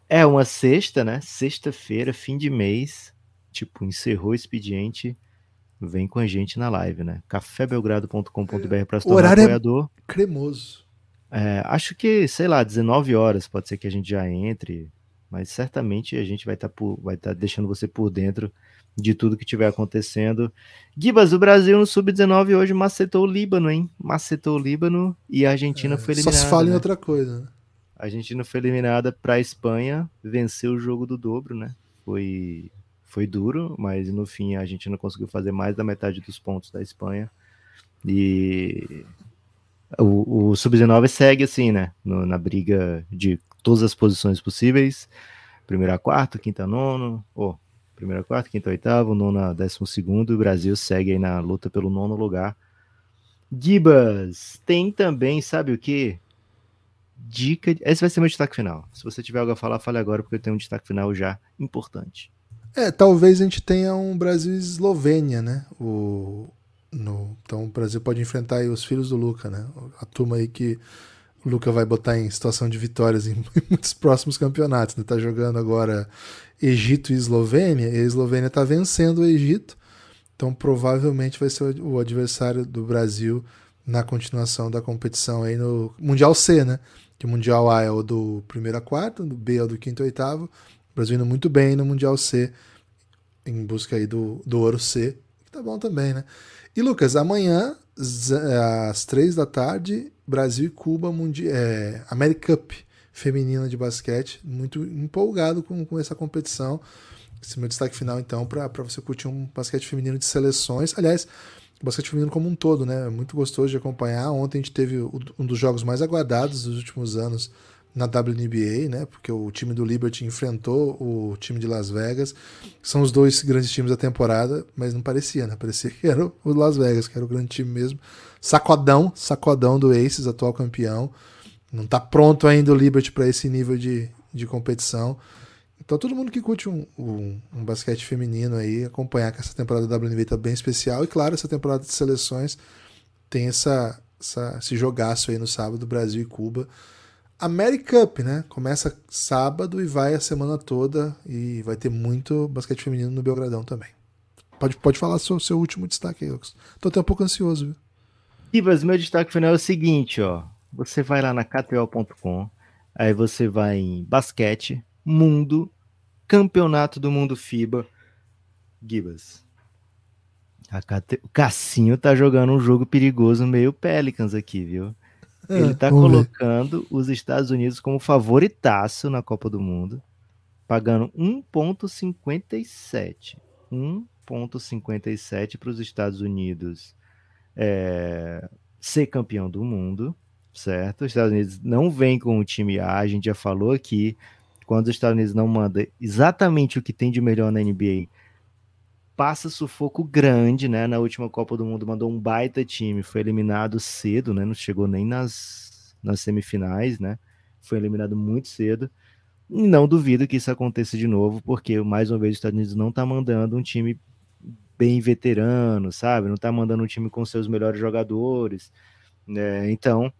É uma sexta, né? Sexta-feira, fim de mês. Tipo, encerrou o expediente. Vem com a gente na live, né? cafébelgrado.com.br para se O tornar horário é- apoiador. Cremoso. É, acho que, sei lá, 19 horas pode ser que a gente já entre, mas certamente a gente vai estar vai tá deixando você por dentro de tudo que estiver acontecendo. Gibas, o Brasil no Sub-19 hoje macetou o Líbano, hein? Macetou o Líbano e a Argentina foi É, Só eliminada. se fala em né? outra coisa. né? A Argentina foi eliminada para a Espanha, venceu o jogo do dobro, né? Foi, foi duro, mas no fim a Argentina conseguiu fazer mais da metade dos pontos da Espanha. E o, o Sub-19 segue assim, né? No- na briga de todas as posições possíveis. Primeira a quarta, quinta a nono, ou primeira a quarta, quinta a oitavo, nona a décimo segundo, e o Brasil segue aí na luta pelo nono lugar. Gibas, tem também, sabe o que? Dica. de- Esse vai ser meu destaque final. Se você tiver algo a falar, fale agora, porque eu tenho um destaque final já importante. É, talvez a gente tenha um Brasil e Eslovênia, né? O, no, então o Brasil pode enfrentar os filhos do Luca, né? A turma aí que o Luca vai botar em situação de vitórias em [laughs] muitos próximos campeonatos. Né? Tá jogando agora Egito e Eslovênia, e a Eslovênia tá vencendo o Egito. Então provavelmente vai ser o adversário do Brasil na continuação da competição aí no Mundial C, né? Que o Mundial A é o do primeiro a quarto, do B é o do quinto a oitavo. O Brasil indo muito bem no Mundial C, em busca aí do, do Ouro C, que tá bom também, né? E Lucas, amanhã, z- às três da tarde, Brasil e Cuba, mundi é, America Cup feminina de basquete. Muito empolgado com, com essa competição. Esse é meu destaque final, então, para você curtir um basquete feminino de seleções. Aliás, basquete feminino como um todo, né? É muito gostoso de acompanhar. Ontem a gente teve um dos jogos mais aguardados dos últimos anos na WNBA, né? Porque o time do Liberty enfrentou o time de Las Vegas. São os dois grandes times da temporada, mas não parecia, né? Parecia que era o Las Vegas, que era o grande time mesmo. Sacodão, sacodão do Aces, atual campeão. Não tá pronto ainda o Liberty para esse nível de, de competição. Então todo mundo que curte um, um, um, basquete feminino aí, acompanhar que essa temporada da WNBA tá bem especial. E claro, essa temporada de seleções tem essa, essa, esse jogaço aí no sábado, Brasil e Cuba. Americup, né? Começa sábado e vai a semana toda e vai ter muito basquete feminino no Belgradão também. Pode, pode falar seu, seu último destaque aí, Lucas. Tô até um pouco ansioso, viu? Ivas, meu destaque final é o seguinte, ó. Você vai lá na KTO.com, aí você vai em basquete, mundo, campeonato do mundo FIBA, Gibas. KT... O Cassinho tá jogando um jogo perigoso meio Pelicans aqui, viu? É, Ele tá colocando ver. os Estados Unidos como favoritaço na Copa do Mundo, pagando 1,57. 1,57 para os Estados Unidos é, ser campeão do mundo, certo? Os Estados Unidos não vem com o time A, a gente já falou aqui, quando os Estados Unidos não manda exatamente o que tem de melhor na NBA, passa sufoco grande, né? Na última Copa do Mundo mandou um baita time, foi eliminado cedo, né? Não chegou nem nas, nas semifinais, né? Foi eliminado muito cedo. Não duvido que isso aconteça de novo, porque mais uma vez os Estados Unidos não tá mandando um time bem veterano, sabe? Não tá mandando um time com seus melhores jogadores. Né? Então,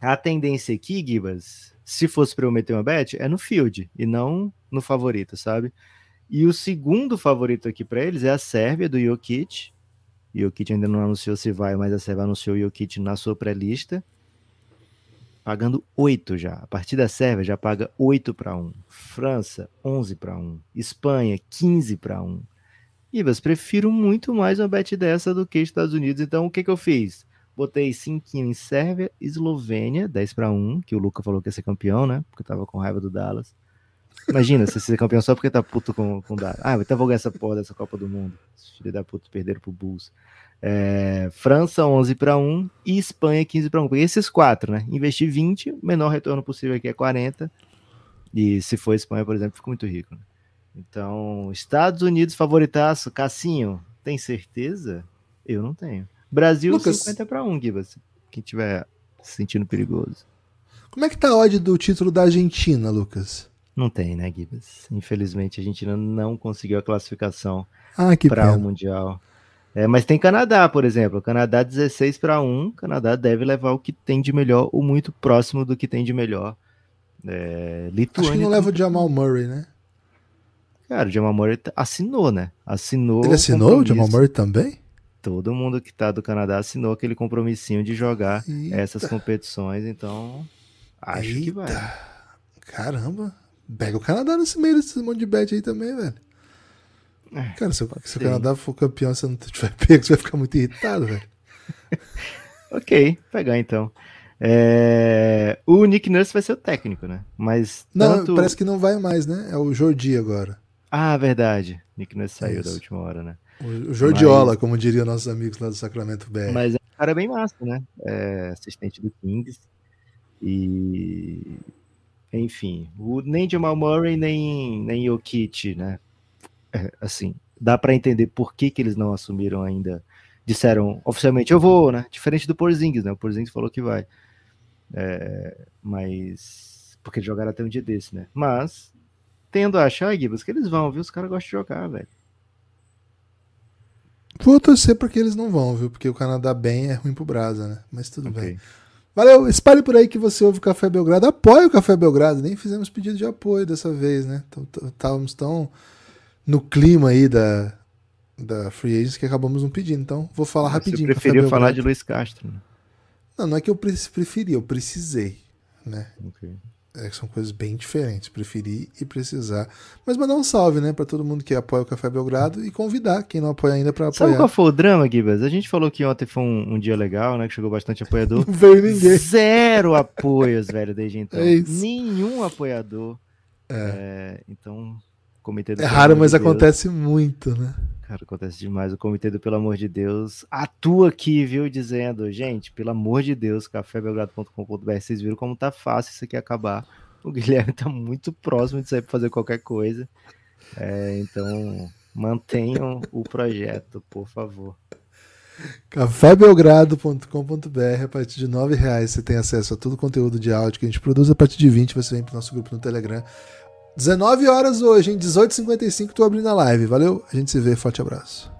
a tendência aqui, Gibas, se fosse para eu meter uma bet, é no field e não no favorito, sabe? E o segundo favorito aqui para eles é a Sérvia, do Jokic. Jokic ainda não anunciou se vai, mas a Sérvia anunciou o Jokic na sua pré-lista. Pagando 8 já. A partir da Sérvia já paga 8 para 1. França, 11 para 1. Espanha, 15 para 1. Ibas, prefiro muito mais uma bet dessa do que Estados Unidos. Então, o que, que eu fiz? Botei 5 em Sérvia, Eslovênia, 10 para 1, que o Luca falou que ia ser campeão, né? Porque eu tava com raiva do Dallas. Imagina, você ser campeão só porque tá puto com, com o Dallas. Ah, então vou ganhar essa porra dessa Copa do Mundo. Os filhos da puta perderam pro Bulls. É, França 11 para 1 e Espanha 15 para 1. Peguei esses quatro, né? Investi 20, menor retorno possível aqui é 40. E se for Espanha, por exemplo, fico muito rico. Né? Então, Estados Unidos favoritaço, Cassinho, tem certeza? Eu não tenho. Brasil Lucas, 50 para 1, Gibas. Quem tiver se sentindo perigoso. Como é que tá a odd do título da Argentina, Lucas? Não tem, né, Gibas? Infelizmente a Argentina não conseguiu a classificação ah, para o Mundial. É, mas tem Canadá, por exemplo. Canadá 16 para 1. Canadá deve levar o que tem de melhor, ou muito próximo do que tem de melhor. É, Lituânia. Acho que não leva o Jamal Murray, né? Cara, o Jamal Murray assinou, né? Assinou. Ele assinou o Jamal Murray também? Todo mundo que tá do Canadá assinou aquele compromissinho de jogar Eita. essas competições, então acho Eita. que vai. Caramba, pega o Canadá nesse meio desse monte de bet aí também, velho. É, Cara, se, se o Canadá for campeão, você não tiver [laughs] pego, você vai ficar muito irritado, velho. [laughs] ok, pegar então. É... O Nick Nurse vai ser o técnico, né? Mas. Não, tanto... parece que não vai mais, né? É o Jordi agora. Ah, verdade. Nick Nurse saiu da última hora, né? O Jordiola, Mas... como diriam nossos amigos lá do Sacramento BR. Mas é um cara bem massa, né? É assistente do Kings. E. Enfim, o, nem Jamal Murray, nem, nem Jokic, né? É, assim, dá para entender por que, que eles não assumiram ainda. Disseram oficialmente, eu vou, né? Diferente do Porzingis, né? O Porzingis falou que vai. É, mas. Porque jogaram até um dia desse, né? Mas tendo a achar, Gibas, que eles vão, viu? Os caras gostam de jogar, velho. Vou torcer porque eles não vão, viu? Porque o Canadá bem é ruim pro Brasa, né? Mas tudo okay. bem. Valeu, espalhe por aí que você ouve o Café Belgrado. Apoie o Café Belgrado. Nem fizemos pedido de apoio dessa vez, né? Estávamos tão no clima aí da, da Free Agents que acabamos não pedindo. Então, vou falar rapidinho. Você preferiu falar de Luiz Castro, né? Não, não é que eu preferi, eu precisei, né? Okay. É, são coisas bem diferentes, preferir e precisar. Mas mandar um salve, né, para todo mundo que apoia o Café Belgrado e convidar quem não apoia ainda para apoiar. Sabe qual foi o drama, Gibas? A gente falou que ontem foi um, um dia legal, né, que chegou bastante apoiador. [laughs] não veio ninguém. Zero apoios, velho, desde então. [laughs] É Nenhum apoiador. É. É, então, comitê do É raro, mas de acontece muito, né? Cara, acontece demais. O comitê do Pelo Amor de Deus atua aqui, viu? Dizendo, gente, pelo amor de Deus, cafébelgrado.com.br. Vocês viram como tá fácil isso aqui acabar. O Guilherme tá muito próximo de sair pra fazer qualquer coisa. É, então, mantenham o projeto, por favor. cafébelgrado.com.br a partir de R$ reais você tem acesso a todo o conteúdo de áudio que a gente produz. A partir de 20 você vem pro nosso grupo no Telegram. 19 horas hoje, em 18h55 tô abrindo a live. Valeu? A gente se vê. Forte abraço.